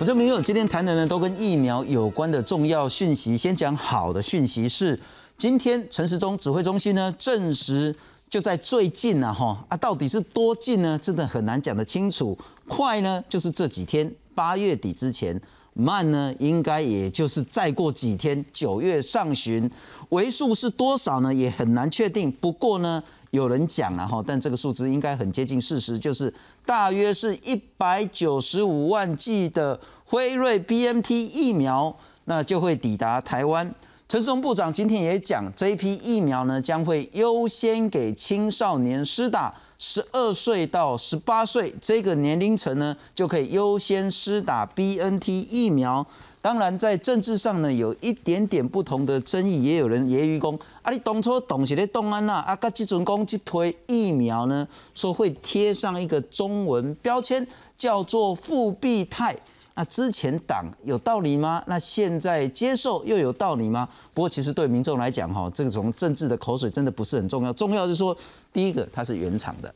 我这边有今天谈的呢，都跟疫苗有关的重要讯息。先讲好的讯息是，今天陈时中指挥中心呢证实，就在最近啊，哈啊，到底是多近呢？真的很难讲得清楚。快呢，就是这几天八月底之前；慢呢，应该也就是再过几天九月上旬。为数是多少呢？也很难确定。不过呢。有人讲了哈，但这个数字应该很接近事实，就是大约是一百九十五万剂的辉瑞 BMT 疫苗，那就会抵达台湾。陈世忠部长今天也讲，这一批疫苗呢将会优先给青少年施打，十二岁到十八岁这个年龄层呢就可以优先施打 BNT 疫苗。当然，在政治上呢，有一点点不同的争议，也有人揶揄讲：啊，你当初动是咧动安呐，啊，甲即阵讲即批疫苗呢，说会贴上一个中文标签，叫做复必泰。那之前党有道理吗？那现在接受又有道理吗？不过，其实对民众来讲，哈，这个从政治的口水真的不是很重要，重要是说，第一个它是原厂的。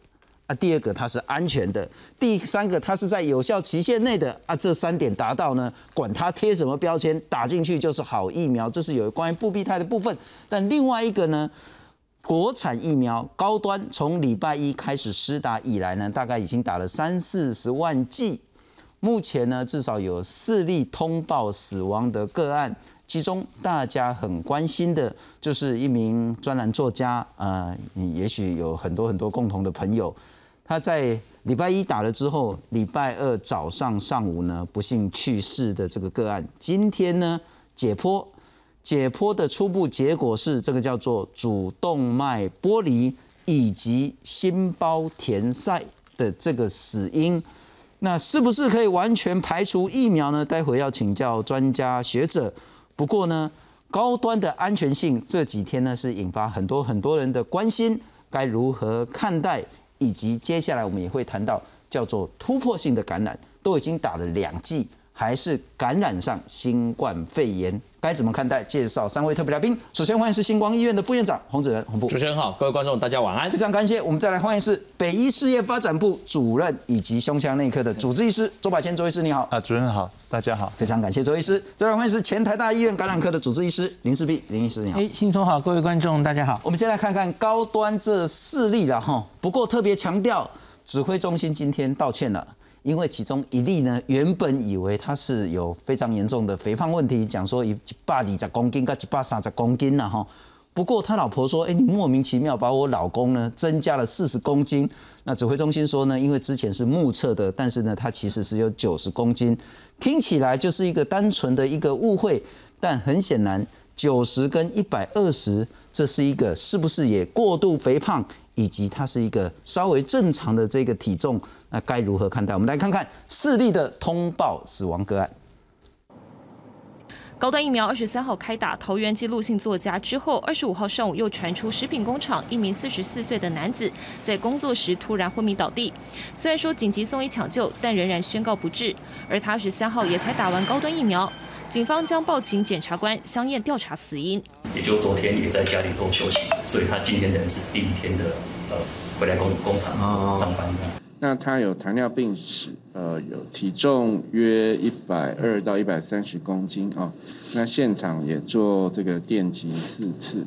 第二个，它是安全的；第三个，它是在有效期限内的啊。这三点达到呢，管它贴什么标签，打进去就是好疫苗。这是有关于复必泰的部分。但另外一个呢，国产疫苗高端从礼拜一开始施打以来呢，大概已经打了三四十万剂。目前呢，至少有四例通报死亡的个案，其中大家很关心的就是一名专栏作家，呃，也许有很多很多共同的朋友。他在礼拜一打了之后，礼拜二早上、上午呢，不幸去世的这个个案，今天呢解剖，解剖的初步结果是这个叫做主动脉剥离以及心包填塞的这个死因，那是不是可以完全排除疫苗呢？待会要请教专家学者。不过呢，高端的安全性这几天呢是引发很多很多人的关心，该如何看待？以及接下来我们也会谈到叫做突破性的感染，都已经打了两剂，还是感染上新冠肺炎，该怎么看待？介绍三位特别来宾，首先欢迎是星光医院的副院长洪子仁洪副。主持人好，各位观众大家晚安。非常感谢，我们再来欢迎是北医事业发展部主任以及胸腔内科的主治医师周百千周医师，你好。啊，主任好，大家好。非常感谢周医师。再来欢迎是前台大医院感染科的主治医师林世璧林医师，你好。哎，新聪好，各位观众大家好。我们先来看看高端这四例了哈，不过特别强调。指挥中心今天道歉了，因为其中一例呢，原本以为他是有非常严重的肥胖问题，讲说一百二十公斤跟一百三十公斤了哈。不过他老婆说，哎，你莫名其妙把我老公呢增加了四十公斤。那指挥中心说呢，因为之前是目测的，但是呢，他其实是有九十公斤，听起来就是一个单纯的一个误会。但很显然，九十跟一百二十，这是一个是不是也过度肥胖？以及它是一个稍微正常的这个体重，那该如何看待？我们来看看四例的通报死亡个案。高端疫苗二十三号开打，桃园记录性作家之后，二十五号上午又传出食品工厂一名四十四岁的男子在工作时突然昏迷倒地，虽然说紧急送医抢救，但仍然宣告不治。而他二十三号也才打完高端疫苗，警方将报请检察官相验调查死因。也就昨天也在家里做休息，所以他今天等于是第一天的呃回来工工厂上班的。那他有糖尿病史，呃，有体重约一百二到一百三十公斤啊。那现场也做这个电击四次。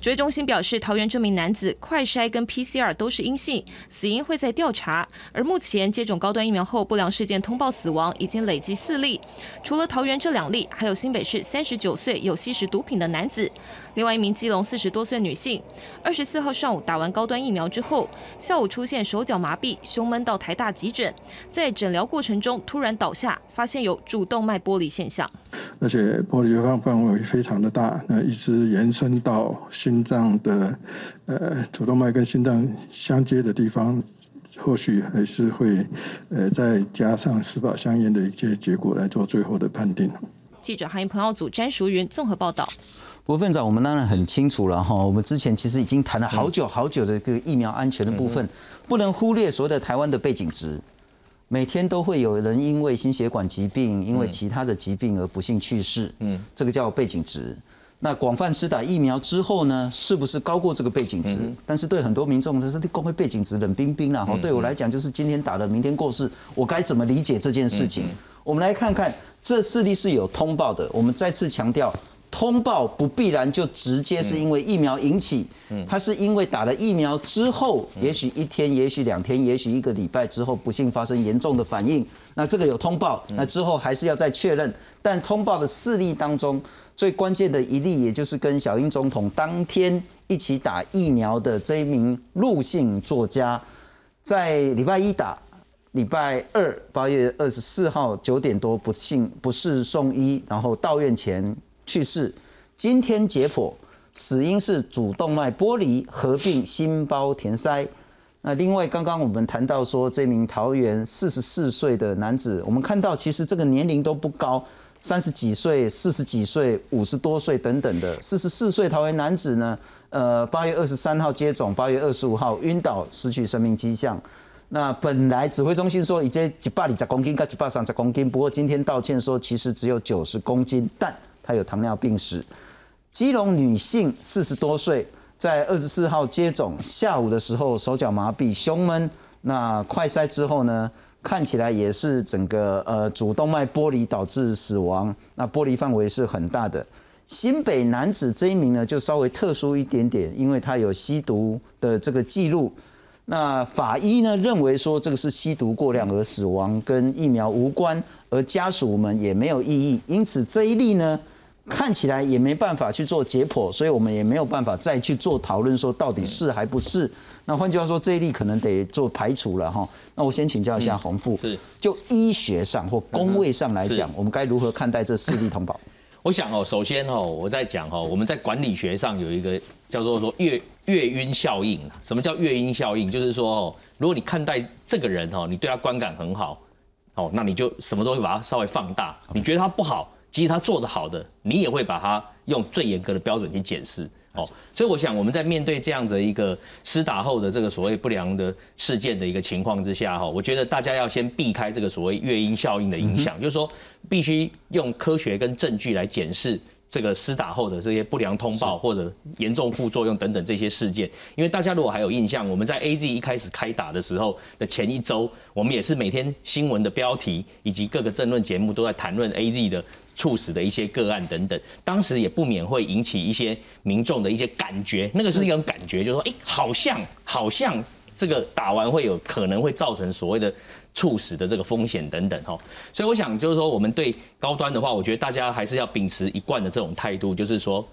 追中心表示，桃园这名男子快筛跟 PCR 都是阴性，死因会在调查。而目前接种高端疫苗后不良事件通报死亡已经累计四例，除了桃园这两例，还有新北市三十九岁有吸食毒品的男子。另外一名基隆四十多岁女性，二十四号上午打完高端疫苗之后，下午出现手脚麻痹、胸闷，到台大急诊，在诊疗过程中突然倒下，发现有主动脉剥离现象，而且剥离范范围非常的大，那一直延伸到心脏的，呃，主动脉跟心脏相接的地方，后续还是会，呃，再加上司法相应的一些结果来做最后的判定。记者韩鹏奥组詹淑云综合报道。部分长，我们当然很清楚了哈。我们之前其实已经谈了好久好久的这个疫苗安全的部分，不能忽略所有的台湾的背景值。每天都会有人因为心血管疾病、因为其他的疾病而不幸去世。嗯，这个叫背景值。那广泛施打疫苗之后呢，是不是高过这个背景值？但是对很多民众他是你公会背景值冷冰冰了哈。对我来讲，就是今天打了，明天过世，我该怎么理解这件事情？我们来看看这四例是有通报的。我们再次强调，通报不必然就直接是因为疫苗引起，它是因为打了疫苗之后，也许一天，也许两天，也许一个礼拜之后，不幸发生严重的反应。那这个有通报，那之后还是要再确认。但通报的四例当中，最关键的一例，也就是跟小英总统当天一起打疫苗的这一名陆姓作家，在礼拜一打。礼拜二八月二十四号九点多不幸不是送医，然后到院前去世。今天解剖，死因是主动脉剥离合并心包填塞。那另外刚刚我们谈到说，这名桃园四十四岁的男子，我们看到其实这个年龄都不高，三十几岁、四十几岁、五十多岁等等的。四十四岁桃园男子呢，呃，八月二十三号接种，八月二十五号晕倒，失去生命迹象。那本来指挥中心说已经一百二十公斤，跟一百三十公斤，不过今天道歉说其实只有九十公斤，但还有糖尿病史。基隆女性四十多岁，在二十四号接种，下午的时候手脚麻痹、胸闷，那快筛之后呢，看起来也是整个呃主动脉剥离导致死亡，那剥离范围是很大的。新北男子这一名呢就稍微特殊一点点，因为他有吸毒的这个记录。那法医呢认为说这个是吸毒过量而死亡，跟疫苗无关，而家属们也没有异议，因此这一例呢看起来也没办法去做解剖，所以我们也没有办法再去做讨论说到底是还不是。那换句话说，这一例可能得做排除了哈。那我先请教一下洪富，是就医学上或工位上来讲，我们该如何看待这四例通报？我想哦，首先哦，我在讲哦，我们在管理学上有一个叫做说月。月晕效应什么叫月晕效应？就是说哦，如果你看待这个人哦，你对他观感很好，哦，那你就什么都会把它稍微放大。你觉得他不好，其实他做的好的，你也会把它用最严格的标准去检视。哦，所以我想我们在面对这样的一个施打后的这个所谓不良的事件的一个情况之下，哈，我觉得大家要先避开这个所谓月音效应的影响，就是说必须用科学跟证据来检视。这个施打后的这些不良通报或者严重副作用等等这些事件，因为大家如果还有印象，我们在 A Z 一开始开打的时候的前一周，我们也是每天新闻的标题以及各个政论节目都在谈论 A Z 的猝死的一些个案等等，当时也不免会引起一些民众的一些感觉，那个是一种感觉，就是说，哎，好像好像这个打完会有可能会造成所谓的。猝死的这个风险等等哈，所以我想就是说，我们对高端的话，我觉得大家还是要秉持一贯的这种态度，就是说，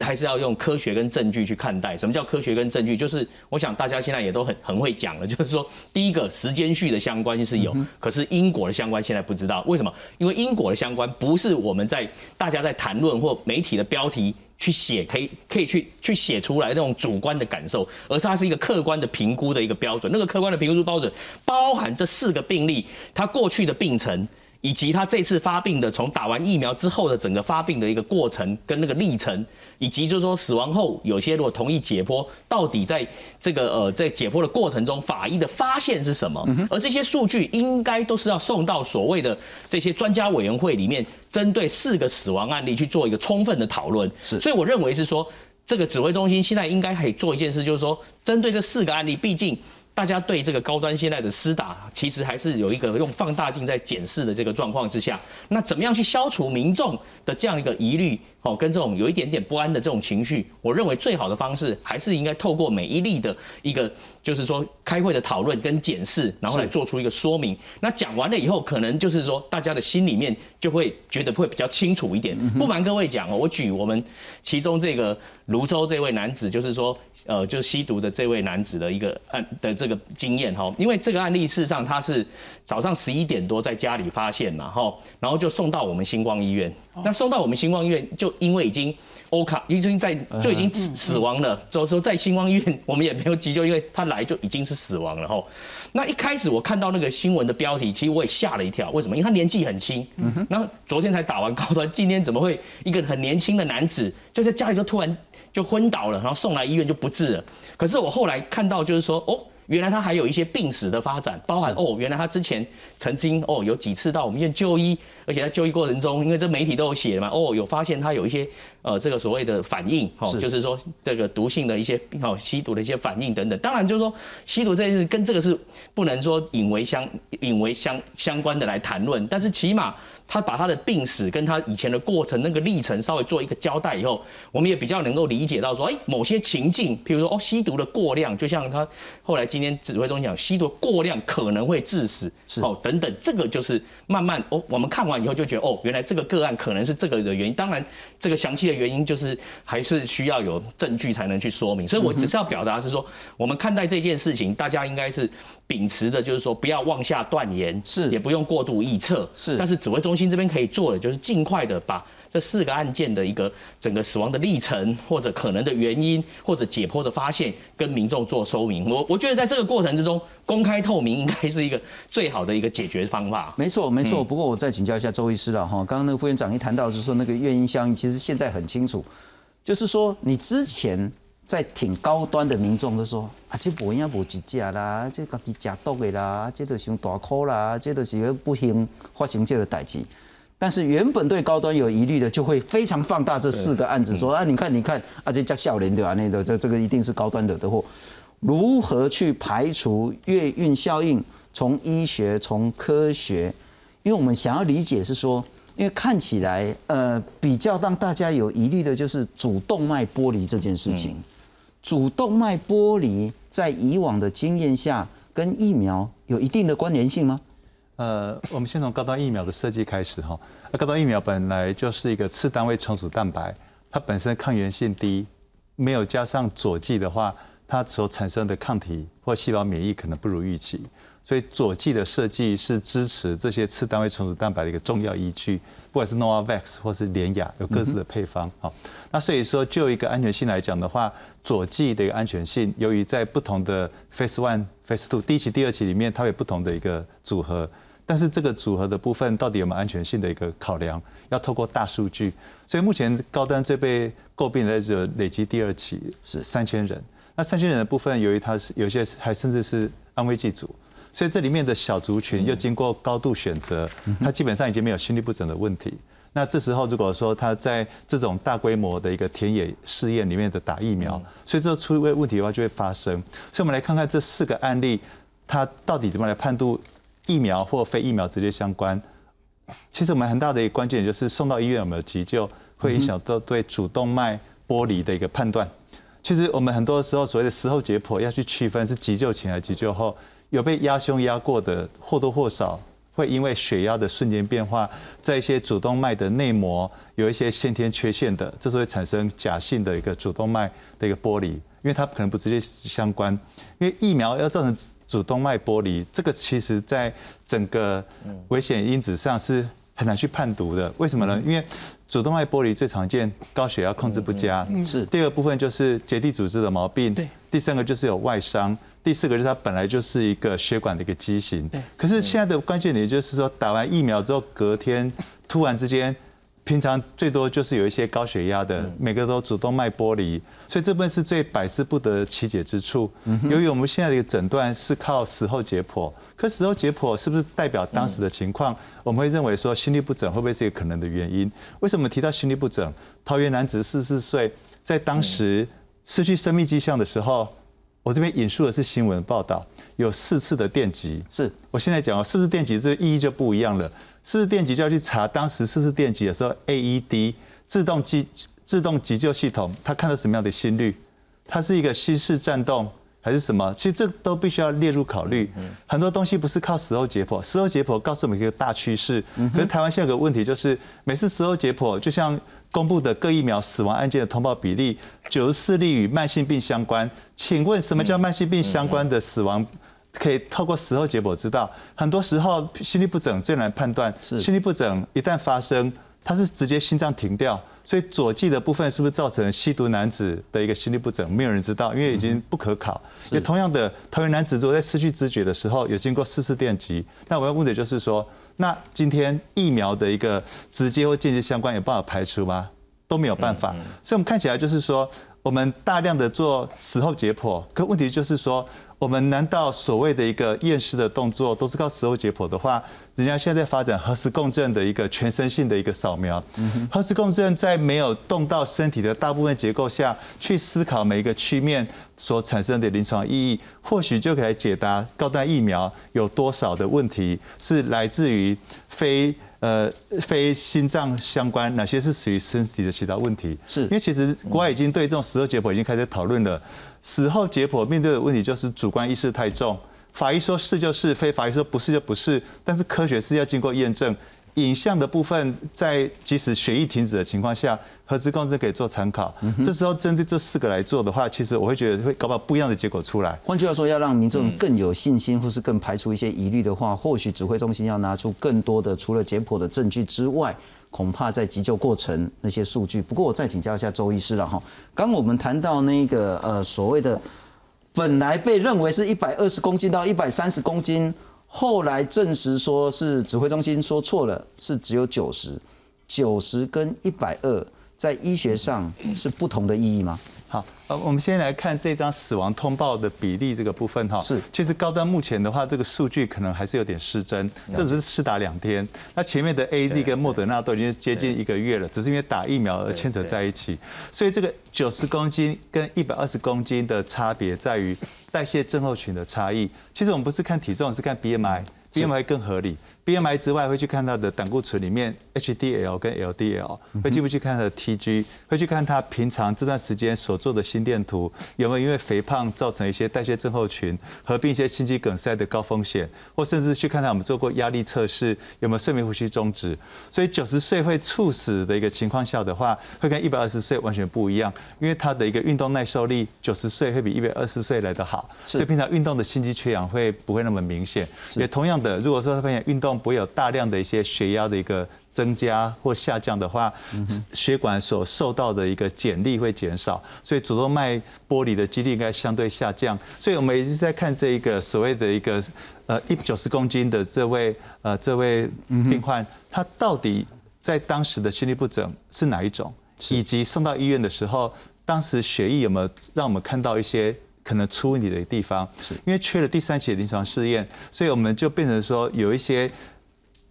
还是要用科学跟证据去看待。什么叫科学跟证据？就是我想大家现在也都很很会讲了，就是说，第一个时间序的相关是有，可是因果的相关现在不知道为什么？因为因果的相关不是我们在大家在谈论或媒体的标题。去写可以可以去去写出来那种主观的感受，而是它是一个客观的评估的一个标准。那个客观的评估标准包含这四个病例，它过去的病程。以及他这次发病的，从打完疫苗之后的整个发病的一个过程跟那个历程，以及就是说死亡后有些如果同意解剖，到底在这个呃在解剖的过程中，法医的发现是什么？而这些数据应该都是要送到所谓的这些专家委员会里面，针对四个死亡案例去做一个充分的讨论。是，所以我认为是说，这个指挥中心现在应该可以做一件事，就是说，针对这四个案例，毕竟。大家对这个高端现在的施打，其实还是有一个用放大镜在检视的这个状况之下，那怎么样去消除民众的这样一个疑虑？哦，跟这种有一点点不安的这种情绪，我认为最好的方式还是应该透过每一例的一个，就是说开会的讨论跟检视，然后来做出一个说明。那讲完了以后，可能就是说大家的心里面就会觉得会比较清楚一点。不瞒各位讲哦，我举我们其中这个泸州这位男子，就是说。呃，就是吸毒的这位男子的一个案的这个经验哈，因为这个案例事实上他是早上十一点多在家里发现嘛哈，然后就送到我们星光医院，那送到我们星光医院就因为已经欧卡已经在就已经死亡了，所以说在星光医院我们也没有急救，因为他来就已经是死亡了哈。那一开始我看到那个新闻的标题，其实我也吓了一跳，为什么？因为他年纪很轻，然后昨天才打完高端，今天怎么会一个很年轻的男子就在家里就突然。就昏倒了，然后送来医院就不治了。可是我后来看到，就是说，哦，原来他还有一些病史的发展，包含哦，原来他之前曾经哦有几次到我们院就医，而且在就医过程中，因为这媒体都有写嘛，哦有发现他有一些呃这个所谓的反应，哦就是说这个毒性的一些哦吸毒的一些反应等等。当然就是说吸毒这件事跟这个是不能说引为相引为相相关的来谈论，但是起码。他把他的病史跟他以前的过程那个历程稍微做一个交代以后，我们也比较能够理解到说，哎，某些情境，譬如说哦，吸毒的过量，就像他后来今天指挥中讲，吸毒过量可能会致死，哦，等等，这个就是慢慢哦，我们看完以后就觉得哦，原来这个个案可能是这个的原因。当然，这个详细的原因就是还是需要有证据才能去说明。所以我只是要表达是说，我们看待这件事情，大家应该是秉持的，就是说不要妄下断言，是也不用过度臆测，是。但是指挥中心。这边可以做的就是尽快的把这四个案件的一个整个死亡的历程，或者可能的原因，或者解剖的发现，跟民众做说明。我我觉得在这个过程之中，公开透明应该是一个最好的一个解决方法。没错，没错。不过我再请教一下周医师了哈，刚刚那个副院长一谈到就是说那个原因相应，其实现在很清楚，就是说你之前在挺高端的民众都说啊，这不应该不几价啦，这家己食毒的啦，这都伤大苦啦，这都是不幸发生这个代志。但是原本对高端有疑虑的，就会非常放大这四个案子，说啊，你看，你看，啊，这叫笑脸对吧？那个这这个一定是高端惹的祸。如何去排除月运效应？从医学，从科学，因为我们想要理解是说，因为看起来，呃，比较让大家有疑虑的就是主动脉剥离这件事情。主动脉剥离在以往的经验下，跟疫苗有一定的关联性吗？呃，我们先从高端疫苗的设计开始哈。那高端疫苗本来就是一个次单位重组蛋白，它本身抗原性低，没有加上佐剂的话，它所产生的抗体或细胞免疫可能不如预期。所以佐剂的设计是支持这些次单位重组蛋白的一个重要依据，不管是 Novavax 或是联雅有各自的配方哈。那所以说就一个安全性来讲的话，佐剂的一个安全性，由于在不同的 Phase One、Phase Two 第一期、第二期里面，它有不同的一个组合。但是这个组合的部分到底有没有安全性的一个考量，要透过大数据。所以目前高端最被诟病的是累积第二期是三千人，那三千人的部分，由于它是有些还甚至是安慰剂组，所以这里面的小族群又经过高度选择，它基本上已经没有心律不整的问题。那这时候如果说他在这种大规模的一个田野试验里面的打疫苗，所以这出问问题的话就会发生。所以我们来看看这四个案例，它到底怎么来判断？疫苗或非疫苗直接相关，其实我们很大的一个关键就是送到医院有没有急救，会影响到对主动脉剥离的一个判断。其实我们很多时候所谓的时候解剖要去区分是急救前还是急救后，有被压胸压过的或多或少会因为血压的瞬间变化，在一些主动脉的内膜有一些先天缺陷的，这是会产生假性的一个主动脉的一个剥离，因为它可能不直接相关，因为疫苗要造成。主动脉剥离，这个其实在整个危险因子上是很难去判读的。为什么呢？因为主动脉剥离最常见高血压控制不佳，是第二部分就是结缔组织的毛病，对，第三个就是有外伤，第四个就是它本来就是一个血管的一个畸形，对。可是现在的关键点就是说，打完疫苗之后隔天突然之间。平常最多就是有一些高血压的，每个都主动脉剥离，所以这部分是最百思不得其解之处。由于我们现在的一个诊断是靠死后解剖，可死后解剖是不是代表当时的情况？我们会认为说心律不整会不会是一个可能的原因？为什么提到心律不整？桃园男子四十四岁，在当时失去生命迹象的时候，我这边引述的是新闻报道，有四次的电击。是我现在讲哦，四次电击这意义就不一样了。四次电极就要去查当时四次电极的时候，AED 自动急自动急救系统，它看到什么样的心率？它是一个心室颤动还是什么？其实这都必须要列入考虑。很多东西不是靠时候解剖，时候解剖告诉我们一个大趋势。可是台湾现在有个问题，就是每次时候解剖，就像公布的各疫苗死亡案件的通报比例，九十四例与慢性病相关。请问什么叫慢性病相关的死亡？可以透过时候解剖知道，很多时候心律不整最难判断。心律不整一旦发生，它是直接心脏停掉，所以左剂的部分是不是造成吸毒男子的一个心律不整？没有人知道，因为已经不可考。也同样的，桃园男子如果在失去知觉的时候有经过四次电击，那我要问的就是说，那今天疫苗的一个直接或间接相关有办法排除吗？都没有办法。所以我们看起来就是说，我们大量的做死后解剖，可问题就是说。我们难道所谓的一个验尸的动作都是靠死后解剖的话，人家现在发展核磁共振的一个全身性的一个扫描，核磁共振在没有动到身体的大部分结构下去思考每一个曲面所产生的临床意义，或许就可以解答高端疫苗有多少的问题是来自于非。呃，非心脏相关，哪些是属于身体的其他问题？是因为其实国外已经对这种死后解剖已经开始讨论了。死后解剖面对的问题就是主观意识太重，法医说是就是非，法医说不是就不是，但是科学是要经过验证。影像的部分，在即使血液停止的情况下，核磁共振可以做参考。这时候针对这四个来做的话，其实我会觉得会搞不好不一样的结果出来。换句话说，要让民众更有信心，或是更排除一些疑虑的话，或许指挥中心要拿出更多的除了解剖的证据之外，恐怕在急救过程那些数据。不过我再请教一下周医师了哈，刚我们谈到那个呃所谓的本来被认为是一百二十公斤到一百三十公斤。后来证实说是指挥中心说错了，是只有九十，九十跟一百二在医学上是不同的意义吗？好，呃，我们先来看这张死亡通报的比例这个部分哈。是，其实高端目前的话，这个数据可能还是有点失真，这只是试打两天。那前面的 A Z 跟莫德纳都已经接近一个月了，只是因为打疫苗而牵扯在一起。所以这个九十公斤跟一百二十公斤的差别在于代谢症候群的差异。其实我们不是看体重，是看 B M I，B M I 更合理。BMI 之外，会去看它的胆固醇里面 HDL 跟 LDL，会进不去看它的 TG，会去看它平常这段时间所做的心电图有没有因为肥胖造成一些代谢症候群，合并一些心肌梗塞的高风险，或甚至去看看我们做过压力测试有没有睡眠呼吸中止。所以九十岁会猝死的一个情况下的话，会跟一百二十岁完全不一样，因为它的一个运动耐受力九十岁会比一百二十岁来得好，所以平常运动的心肌缺氧会不会那么明显。也同样的，如果说他发现运动不会有大量的一些血压的一个增加或下降的话，血管所受到的一个剪力会减少，所以主动脉剥离的几率应该相对下降。所以我们一直在看这一个所谓的一个呃一九十公斤的这位呃这位病患，他到底在当时的心律不整是哪一种，以及送到医院的时候，当时血液有没有让我们看到一些。可能出问题的地方，是因为缺了第三期的临床试验，所以我们就变成说有一些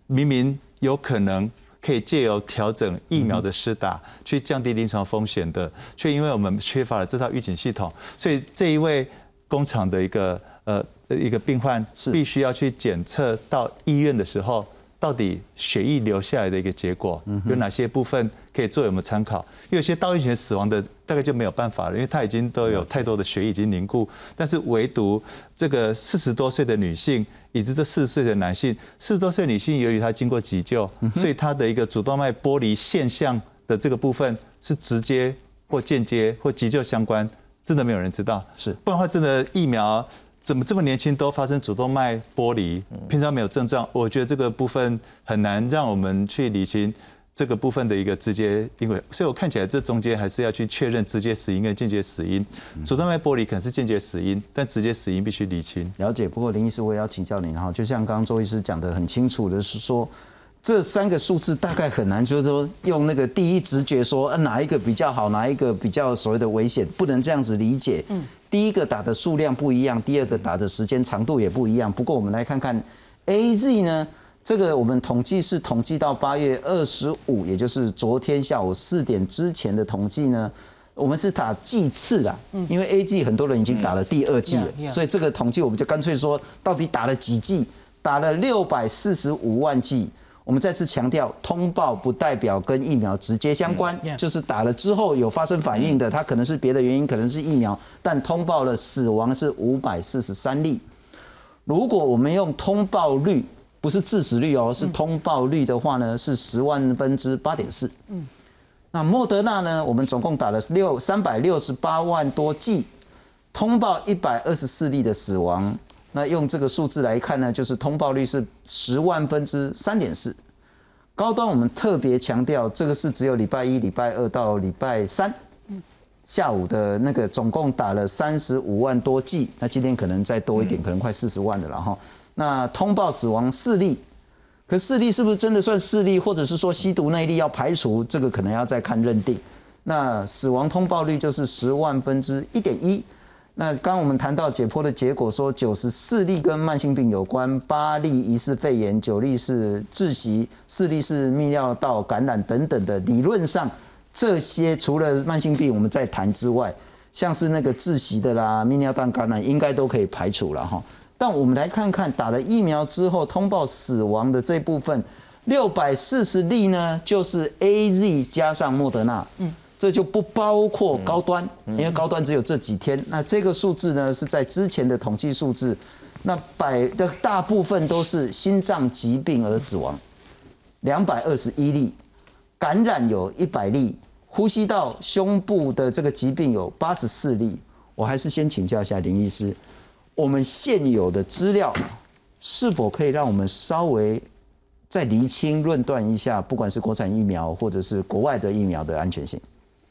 明明有可能可以借由调整疫苗的施打去降低临床风险的，却因为我们缺乏了这套预警系统，所以这一位工厂的一个呃一个病患是必须要去检测到医院的时候。到底血液留下来的一个结果有哪些部分可以作为我们参考？有些道医前死亡的大概就没有办法了，因为他已经都有太多的血液已经凝固。但是唯独这个四十多岁的女性以及这四十岁的男性，四十多岁女性由于她经过急救，所以她的一个主动脉剥离现象的这个部分是直接或间接或急救相关，真的没有人知道。是，不然的话真的疫苗。怎么这么年轻都发生主动脉剥离？平常没有症状，我觉得这个部分很难让我们去理清这个部分的一个直接因为，所以我看起来这中间还是要去确认直接死因跟间接死因。主动脉剥离可能是间接死因，但直接死因必须理清。了解。不过林医师，我也要请教您哈，就像刚刚周医师讲的很清楚的是说，这三个数字大概很难，就是说用那个第一直觉说，呃哪一个比较好，哪一个比较所谓的危险，不能这样子理解。嗯。第一个打的数量不一样，第二个打的时间长度也不一样。不过我们来看看 A Z 呢，这个我们统计是统计到八月二十五，也就是昨天下午四点之前的统计呢，我们是打剂次啦，因为 A Z 很多人已经打了第二剂了，所以这个统计我们就干脆说到底打了几剂，打了六百四十五万剂。我们再次强调，通报不代表跟疫苗直接相关，就是打了之后有发生反应的，它可能是别的原因，可能是疫苗，但通报了死亡是五百四十三例。如果我们用通报率，不是致死率哦，是通报率的话呢，是十万分之八点四。嗯，那莫德纳呢，我们总共打了六三百六十八万多剂，通报一百二十四例的死亡。那用这个数字来看呢，就是通报率是十万分之三点四。高端我们特别强调，这个是只有礼拜一、礼拜二到礼拜三下午的那个，总共打了三十五万多剂。那今天可能再多一点，可能快四十万的了哈。那通报死亡四例，可四例是不是真的算四例，或者是说吸毒那一例要排除？这个可能要再看认定。那死亡通报率就是十万分之一点一。那刚我们谈到解剖的结果，说九十四例跟慢性病有关，八例疑似肺炎，九例是窒息，四例是泌尿道感染等等的。理论上，这些除了慢性病我们在谈之外，像是那个窒息的啦、泌尿道感染，应该都可以排除了哈。但我们来看看打了疫苗之后通报死亡的这部分，六百四十例呢，就是 A Z 加上莫德纳，嗯。这就不包括高端，因为高端只有这几天。那这个数字呢，是在之前的统计数字。那百的大部分都是心脏疾病而死亡，两百二十一例，感染有一百例，呼吸道胸部的这个疾病有八十四例。我还是先请教一下林医师，我们现有的资料是否可以让我们稍微再厘清论断一下，不管是国产疫苗或者是国外的疫苗的安全性？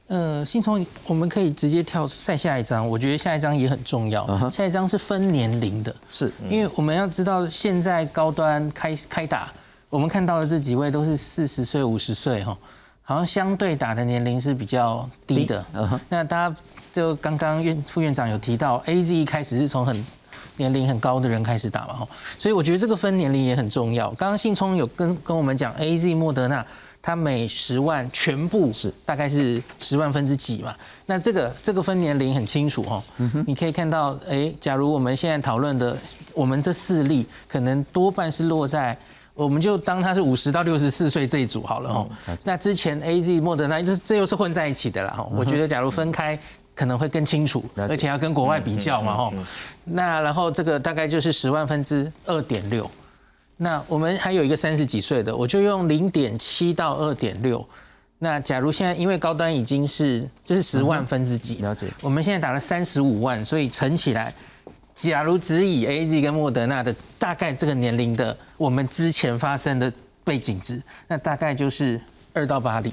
呃，信聪，我们可以直接跳再下一张。我觉得下一张也很重要。下一张是分年龄的，是因为我们要知道现在高端开开打，我们看到的这几位都是四十岁、五十岁哈，好像相对打的年龄是比较低的。那大家就刚刚院副院长有提到，A Z 一开始是从很年龄很高的人开始打嘛哈，所以我觉得这个分年龄也很重要。刚刚信聪有跟跟我们讲 A Z 莫德纳。它每十万全部是大概是十万分之几嘛？那这个这个分年龄很清楚哦。你可以看到，哎，假如我们现在讨论的，我们这四例可能多半是落在，我们就当它是五十到六十四岁这一组好了哦。那之前 A Z 莫德纳就是这又是混在一起的啦。我觉得假如分开可能会更清楚，而且要跟国外比较嘛吼。那然后这个大概就是十万分之二点六。那我们还有一个三十几岁的，我就用零点七到二点六。那假如现在因为高端已经是这是十万分之几，了解。我们现在打了三十五万，所以乘起来，假如只以 A Z 跟莫德纳的大概这个年龄的，我们之前发生的背景值，那大概就是二到八例，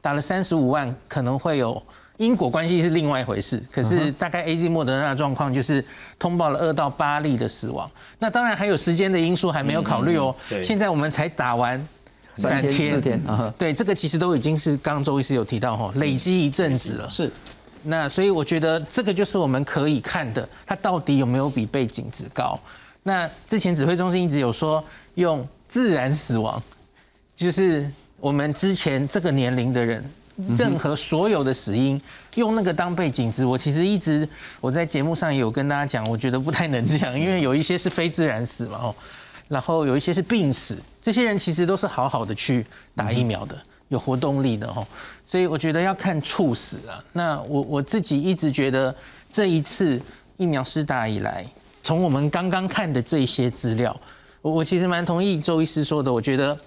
打了三十五万可能会有。因果关系是另外一回事，可是大概 A Z 莫德纳的状况就是通报了二到八例的死亡。那当然还有时间的因素还没有考虑哦。现在我们才打完三天四天，对，这个其实都已经是刚刚周医师有提到哈，累积一阵子了。是。那所以我觉得这个就是我们可以看的，它到底有没有比背景值高？那之前指挥中心一直有说用自然死亡，就是我们之前这个年龄的人。任何所有的死因用那个当背景值，我其实一直我在节目上有跟大家讲，我觉得不太能这样，因为有一些是非自然死嘛，哦，然后有一些是病死，这些人其实都是好好的去打疫苗的，有活动力的，哦，所以我觉得要看猝死啊。那我我自己一直觉得这一次疫苗施打以来，从我们刚刚看的这些资料，我我其实蛮同意周医师说的，我觉得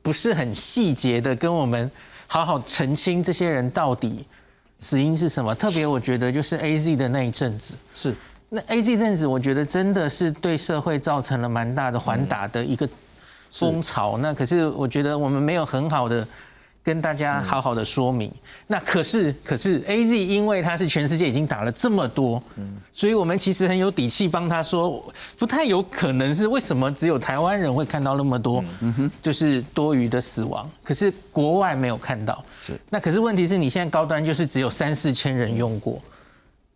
不是很细节的跟我们。好好澄清这些人到底死因是什么？特别我觉得就是 A Z 的那一阵子，是那 A Z 阵子，我觉得真的是对社会造成了蛮大的环打的一个风潮。那可是我觉得我们没有很好的。跟大家好好的说明，那可是可是 A Z 因为它是全世界已经打了这么多，所以我们其实很有底气帮他说，不太有可能是为什么只有台湾人会看到那么多，就是多余的死亡，可是国外没有看到。是，那可是问题是你现在高端就是只有三四千人用过，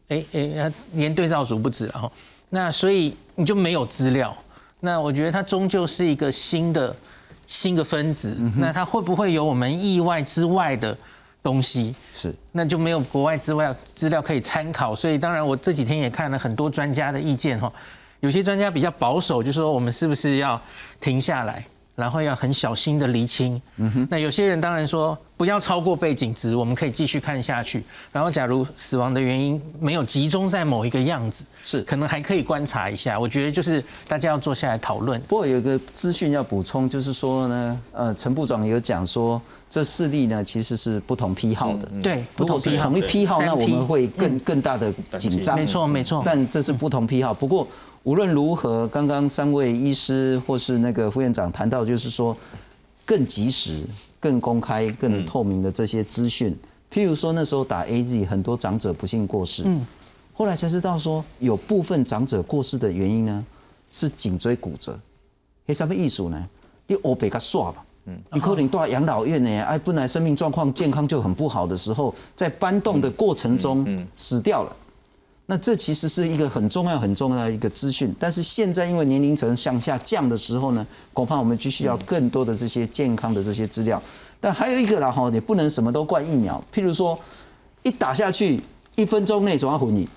哎哎，连对照组不止了那所以你就没有资料，那我觉得它终究是一个新的。新的分子，那它会不会有我们意外之外的东西？是，那就没有国外之外资料可以参考。所以，当然我这几天也看了很多专家的意见哈，有些专家比较保守，就说我们是不是要停下来？然后要很小心的厘清。嗯哼。那有些人当然说不要超过背景值，我们可以继续看下去。然后假如死亡的原因没有集中在某一个样子，是可能还可以观察一下。我觉得就是大家要坐下来讨论。不过有个资讯要补充，就是说呢，呃，陈部长有讲说这四例呢其实是不同批号的。对，如果是同一批号，那我们会更更大的紧张。没错没错。但这是不同批号。不过。无论如何，刚刚三位医师或是那个副院长谈到，就是说更及时、更公开、更透明的这些资讯。譬如说那时候打 A Z，很多长者不幸过世，嗯，后来才知道说有部分长者过世的原因呢是颈椎骨折。嘿，什么艺术呢？你欧北个刷吧，嗯，你可能到养老院呢，哎，本来生命状况健康就很不好的时候，在搬动的过程中死掉了。那这其实是一个很重要、很重要的一个资讯。但是现在因为年龄层向下降的时候呢，恐怕我们就需要更多的这些健康的这些资料。但还有一个啦哈，你不能什么都怪疫苗。譬如说，一打下去一分钟内总要昏你，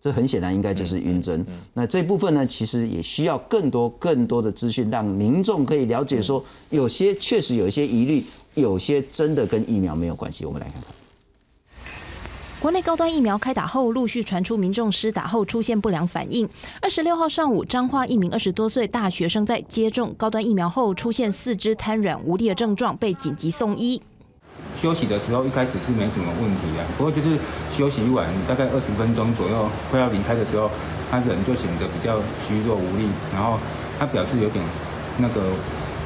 这很显然应该就是晕针。那这部分呢，其实也需要更多、更多的资讯，让民众可以了解说，有些确实有一些疑虑，有些真的跟疫苗没有关系。我们来看看。国内高端疫苗开打后，陆续传出民众施打后出现不良反应。二十六号上午，彰化一名二十多岁大学生在接种高端疫苗后出现四肢瘫软无力的症状，被紧急送医。休息的时候一开始是没什么问题的，不过就是休息完大概二十分钟左右，快要离开的时候，他人就显得比较虚弱无力，然后他表示有点那个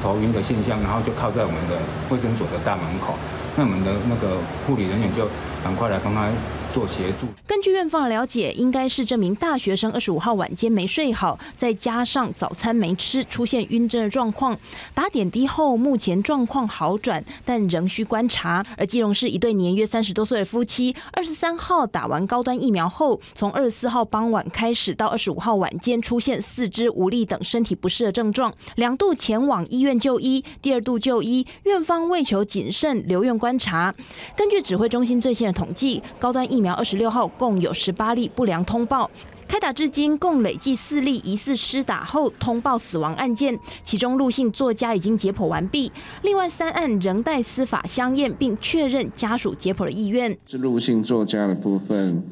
头晕的现象，然后就靠在我们的卫生所的大门口。那我们的那个护理人员就赶快来帮他做协助。根据院方的了解，应该是这名大学生二十五号晚间没睡好，再加上早餐没吃，出现晕针的状况。打点滴后，目前状况好转，但仍需观察。而基隆市一对年约三十多岁的夫妻，二十三号打完高端疫苗后，从二十四号傍晚开始到二十五号晚间出现四肢无力等身体不适的症状，两度前往医院就医，第二度就医，院方为求谨慎，留院观察。根据指挥中心最新的统计，高端疫苗二十六号共有十八例不良通报，开打至今共累计四例疑似施打后通报死亡案件，其中陆姓作家已经解剖完毕，另外三案仍待司法相验，并确认家属解剖的意愿。是陆姓作家的部分，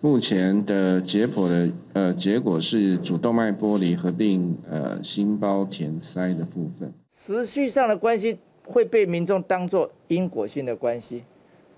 目前的解剖的呃结果是主动脉剥离合并呃心包填塞的部分。时序上的关系会被民众当作因果性的关系，